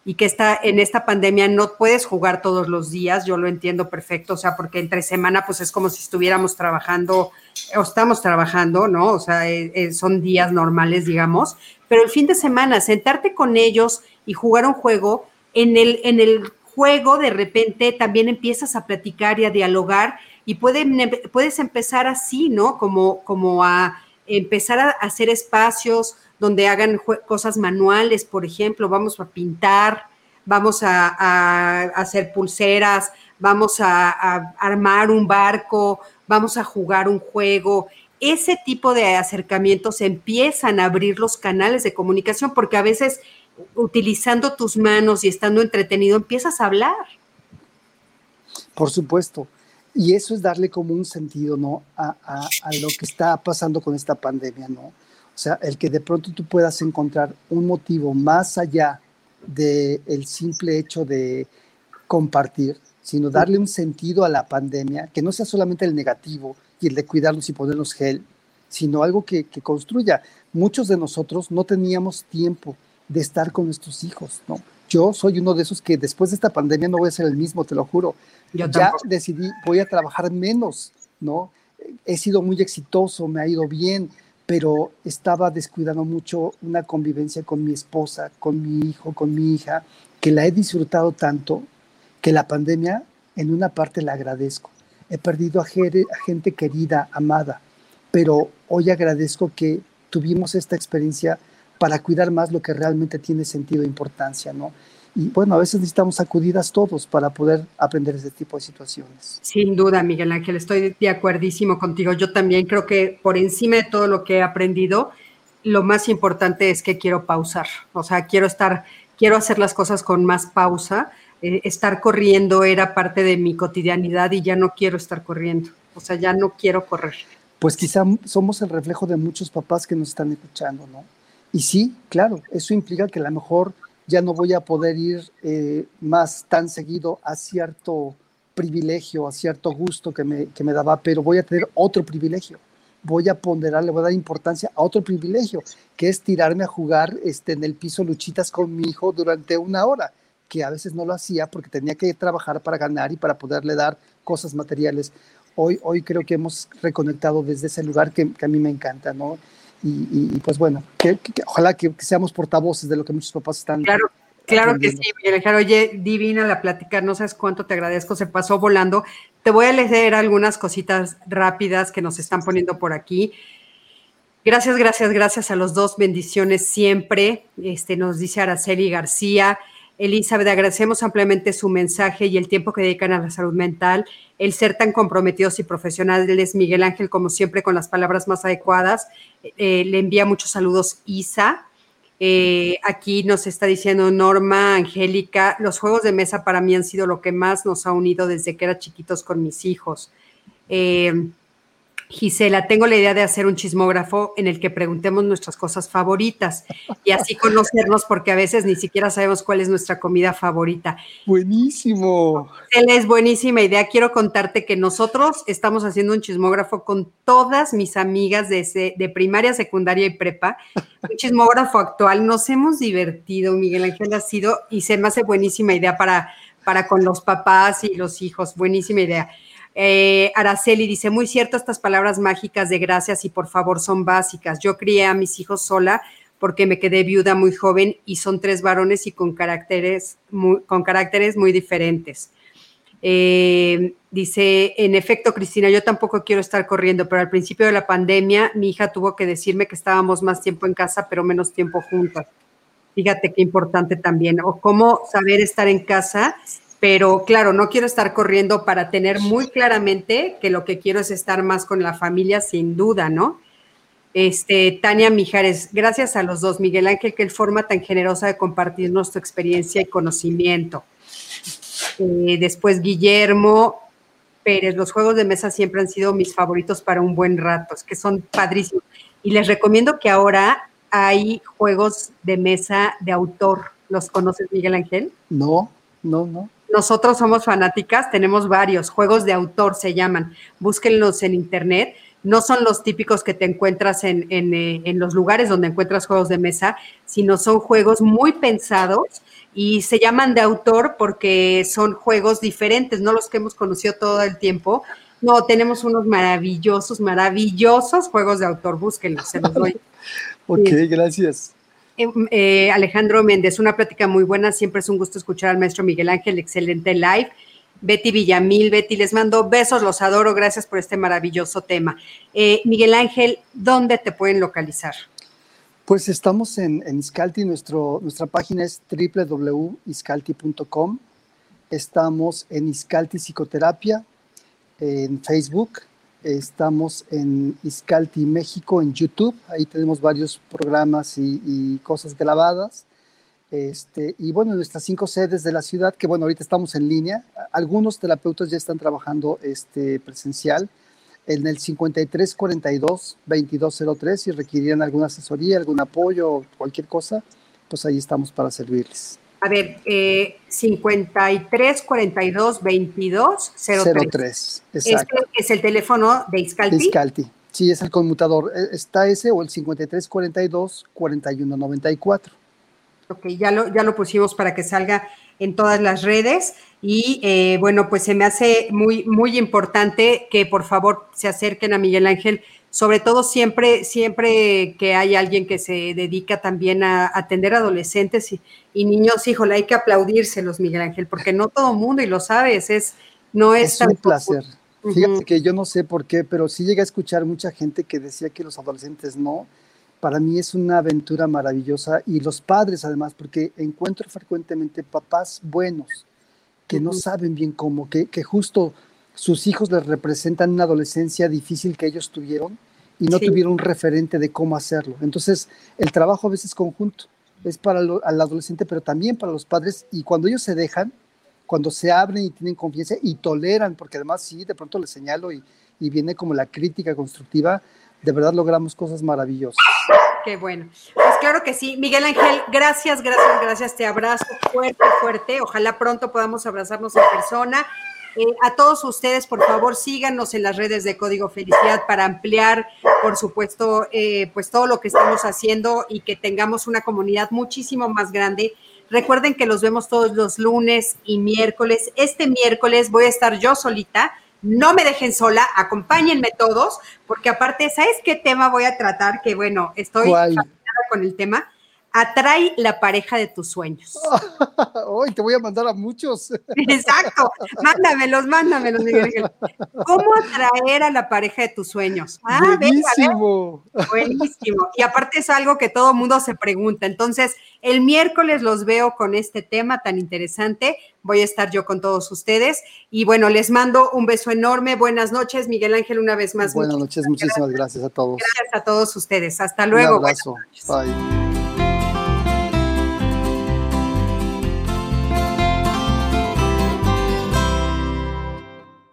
y que está en esta pandemia no puedes jugar todos los días, yo lo entiendo perfecto, o sea, porque entre semana pues es como si estuviéramos trabajando o estamos trabajando, ¿no? O sea, eh, eh, son días normales, digamos, pero el fin de semana sentarte con ellos y jugar un juego, en el, en el juego de repente también empiezas a platicar y a dialogar y pueden, puedes empezar así, ¿no? Como, como a empezar a hacer espacios, donde hagan cosas manuales, por ejemplo, vamos a pintar, vamos a, a hacer pulseras, vamos a, a, armar un barco, vamos a jugar un juego. Ese tipo de acercamientos empiezan a abrir los canales de comunicación porque a veces utilizando tus manos y estando entretenido empiezas a hablar. Por supuesto. Y eso es darle como un sentido, ¿no? A, a, lo que está pasando con esta pandemia, ¿no? O sea, el que de pronto tú puedas encontrar un motivo más allá del el simple hecho de compartir, sino darle un sentido a la pandemia, que no sea solamente el negativo y el de cuidarnos y ponernos gel, sino algo que, que construya. Muchos de nosotros no teníamos tiempo de estar con nuestros hijos, ¿no? Yo soy uno de esos que después de esta pandemia no voy a ser el mismo, te lo juro. Yo ya decidí, voy a trabajar menos, ¿no? he sido muy exitoso, me ha ido bien, pero estaba descuidando mucho una convivencia con mi esposa, con mi hijo, con mi hija, que la he disfrutado tanto que la pandemia en una parte la agradezco. He perdido a gente querida, amada, pero hoy agradezco que tuvimos esta experiencia para cuidar más lo que realmente tiene sentido e importancia, ¿no? Y bueno, a veces necesitamos sacudidas todos para poder aprender ese tipo de situaciones. Sin duda, Miguel Ángel, estoy de acuerdísimo contigo. Yo también creo que por encima de todo lo que he aprendido, lo más importante es que quiero pausar. O sea, quiero estar, quiero hacer las cosas con más pausa. Eh, estar corriendo era parte de mi cotidianidad y ya no quiero estar corriendo. O sea, ya no quiero correr. Pues quizá somos el reflejo de muchos papás que nos están escuchando, ¿no? Y sí, claro, eso implica que a lo mejor ya no voy a poder ir eh, más tan seguido a cierto privilegio, a cierto gusto que me, que me daba, pero voy a tener otro privilegio. Voy a ponderar, le voy a dar importancia a otro privilegio, que es tirarme a jugar este, en el piso luchitas con mi hijo durante una hora, que a veces no lo hacía porque tenía que trabajar para ganar y para poderle dar cosas materiales. Hoy, hoy creo que hemos reconectado desde ese lugar que, que a mí me encanta, ¿no? Y, pues bueno, que, ojalá que, seamos portavoces de lo que muchos papás están. Claro, claro que sí, Miguel Oye, divina la plática, no sabes cuánto te agradezco, se pasó volando. Te voy a leer algunas cositas rápidas que nos están poniendo por aquí. Gracias, gracias, gracias a los dos. Bendiciones siempre. Este, nos dice Araceli García. Elizabeth, agradecemos ampliamente su mensaje y el tiempo que dedican a la salud mental, el ser tan comprometidos y profesionales. Miguel Ángel, como siempre, con las palabras más adecuadas. Eh, le envía muchos saludos Isa. Eh, aquí nos está diciendo Norma, Angélica, los juegos de mesa para mí han sido lo que más nos ha unido desde que era chiquitos con mis hijos. Eh, Gisela, tengo la idea de hacer un chismógrafo en el que preguntemos nuestras cosas favoritas y así conocernos porque a veces ni siquiera sabemos cuál es nuestra comida favorita. Buenísimo. Gisela, es buenísima idea. Quiero contarte que nosotros estamos haciendo un chismógrafo con todas mis amigas de, de primaria, secundaria y prepa. Un chismógrafo actual. Nos hemos divertido, Miguel Ángel ha sido y se me hace buenísima idea para, para con los papás y los hijos. Buenísima idea. Eh, Araceli dice, muy cierto, estas palabras mágicas de gracias y por favor son básicas. Yo crié a mis hijos sola porque me quedé viuda muy joven y son tres varones y con caracteres muy, con caracteres muy diferentes. Eh, dice, en efecto, Cristina, yo tampoco quiero estar corriendo, pero al principio de la pandemia mi hija tuvo que decirme que estábamos más tiempo en casa, pero menos tiempo juntas. Fíjate qué importante también, o cómo saber estar en casa pero claro, no quiero estar corriendo para tener muy claramente que lo que quiero es estar más con la familia, sin duda, ¿no? Este, Tania Mijares, gracias a los dos, Miguel Ángel, que el forma tan generosa de compartir nuestra experiencia y conocimiento. Eh, después Guillermo Pérez, los juegos de mesa siempre han sido mis favoritos para un buen rato, es que son padrísimos. Y les recomiendo que ahora hay juegos de mesa de autor. ¿Los conoces, Miguel Ángel? No, no, no. Nosotros somos fanáticas, tenemos varios, juegos de autor se llaman, búsquenlos en internet. No son los típicos que te encuentras en, eh, en, los lugares donde encuentras juegos de mesa, sino son juegos muy pensados y se llaman de autor porque son juegos diferentes, no los que hemos conocido todo el tiempo. No, tenemos unos maravillosos, maravillosos juegos de autor, búsquenlos, se los doy. [LAUGHS] ok, gracias. Em, eh, Alejandro Méndez, una plática muy buena. Siempre es un gusto escuchar al maestro Miguel Ángel, excelente live. Betty Villamil, Betty, les mando besos, los adoro, gracias por este maravilloso tema. Eh, Miguel Ángel, ¿dónde te pueden localizar? Pues estamos en, en Iscalti, nuestro, nuestra página es www.iscalti.com. Estamos en Iscalti Psicoterapia, en Facebook, Estamos en Iscalti, México, en YouTube. Ahí tenemos varios programas y, cosas grabadas. Este, y bueno, nuestras cinco sedes de la ciudad, que bueno, ahorita estamos en línea. Algunos terapeutas ya están trabajando este, presencial en el 5342-2203 si requerían alguna asesoría, algún apoyo, cualquier cosa, pues ahí estamos para servirles. A ver, eh, 53 42 22 03. exacto. Este es el teléfono de Iscalti. Iscalti. Sí, es el conmutador. E, está ese o el 53 42 41 94. Ok, ya lo, ya lo pusimos para que salga en todas las redes. Y eh, bueno, pues se me hace muy, muy importante que por favor se acerquen a Miguel Ángel, sobre todo siempre, siempre que hay alguien que se dedica también a atender adolescentes y, niños, híjole, hay que aplaudírselos, Miguel Ángel, porque no todo mundo, y lo sabes, es, no es, es un placer. Fíjate que yo no sé por qué, pero sí llegué a escuchar mucha gente que decía que los adolescentes no. Para mí es una aventura maravillosa y los padres además, porque encuentro frecuentemente papás buenos que no saben bien cómo, que, que, justo sus hijos les representan una adolescencia difícil que ellos tuvieron y no tuvieron un referente de cómo hacerlo. Entonces, el trabajo a veces conjunto es para el adolescente, pero también para los padres y cuando ellos se dejan, cuando se abren y tienen confianza y toleran, porque además sí, de pronto les señalo y, y viene como la crítica constructiva, de verdad logramos cosas maravillosas. Qué bueno. Pues claro que sí. Miguel Ángel, gracias, gracias, gracias. Te abrazo fuerte, fuerte. Ojalá pronto podamos abrazarnos en persona. Eh, a todos ustedes, por favor, síganos en las redes de Código Felicidad para ampliar, por supuesto, eh, pues todo lo que estamos haciendo y que tengamos una comunidad muchísimo más grande Recuerden que los vemos todos los lunes y miércoles. Este miércoles voy a estar yo solita. No me dejen sola, acompáñenme todos, porque aparte, ¿sabes qué tema voy a tratar? Que bueno, estoy con el tema atrae la pareja de tus sueños. [LAUGHS] Hoy te voy a mandar a muchos. [LAUGHS] Exacto, mándamelos, mándamelos, Miguel. ¿Cómo atraer a la pareja de tus sueños? Ah, Buenísimo. Buenísimo. Y aparte es algo que todo mundo se pregunta. Entonces, el miércoles los veo con este tema tan interesante. Voy a estar yo con todos ustedes. Y bueno, les mando un beso enorme. Buenas noches, Miguel Ángel, una vez más. Buenas noches, muchísimas gracias. a todos. Gracias a todos ustedes. Hasta luego. Un abrazo. Bye.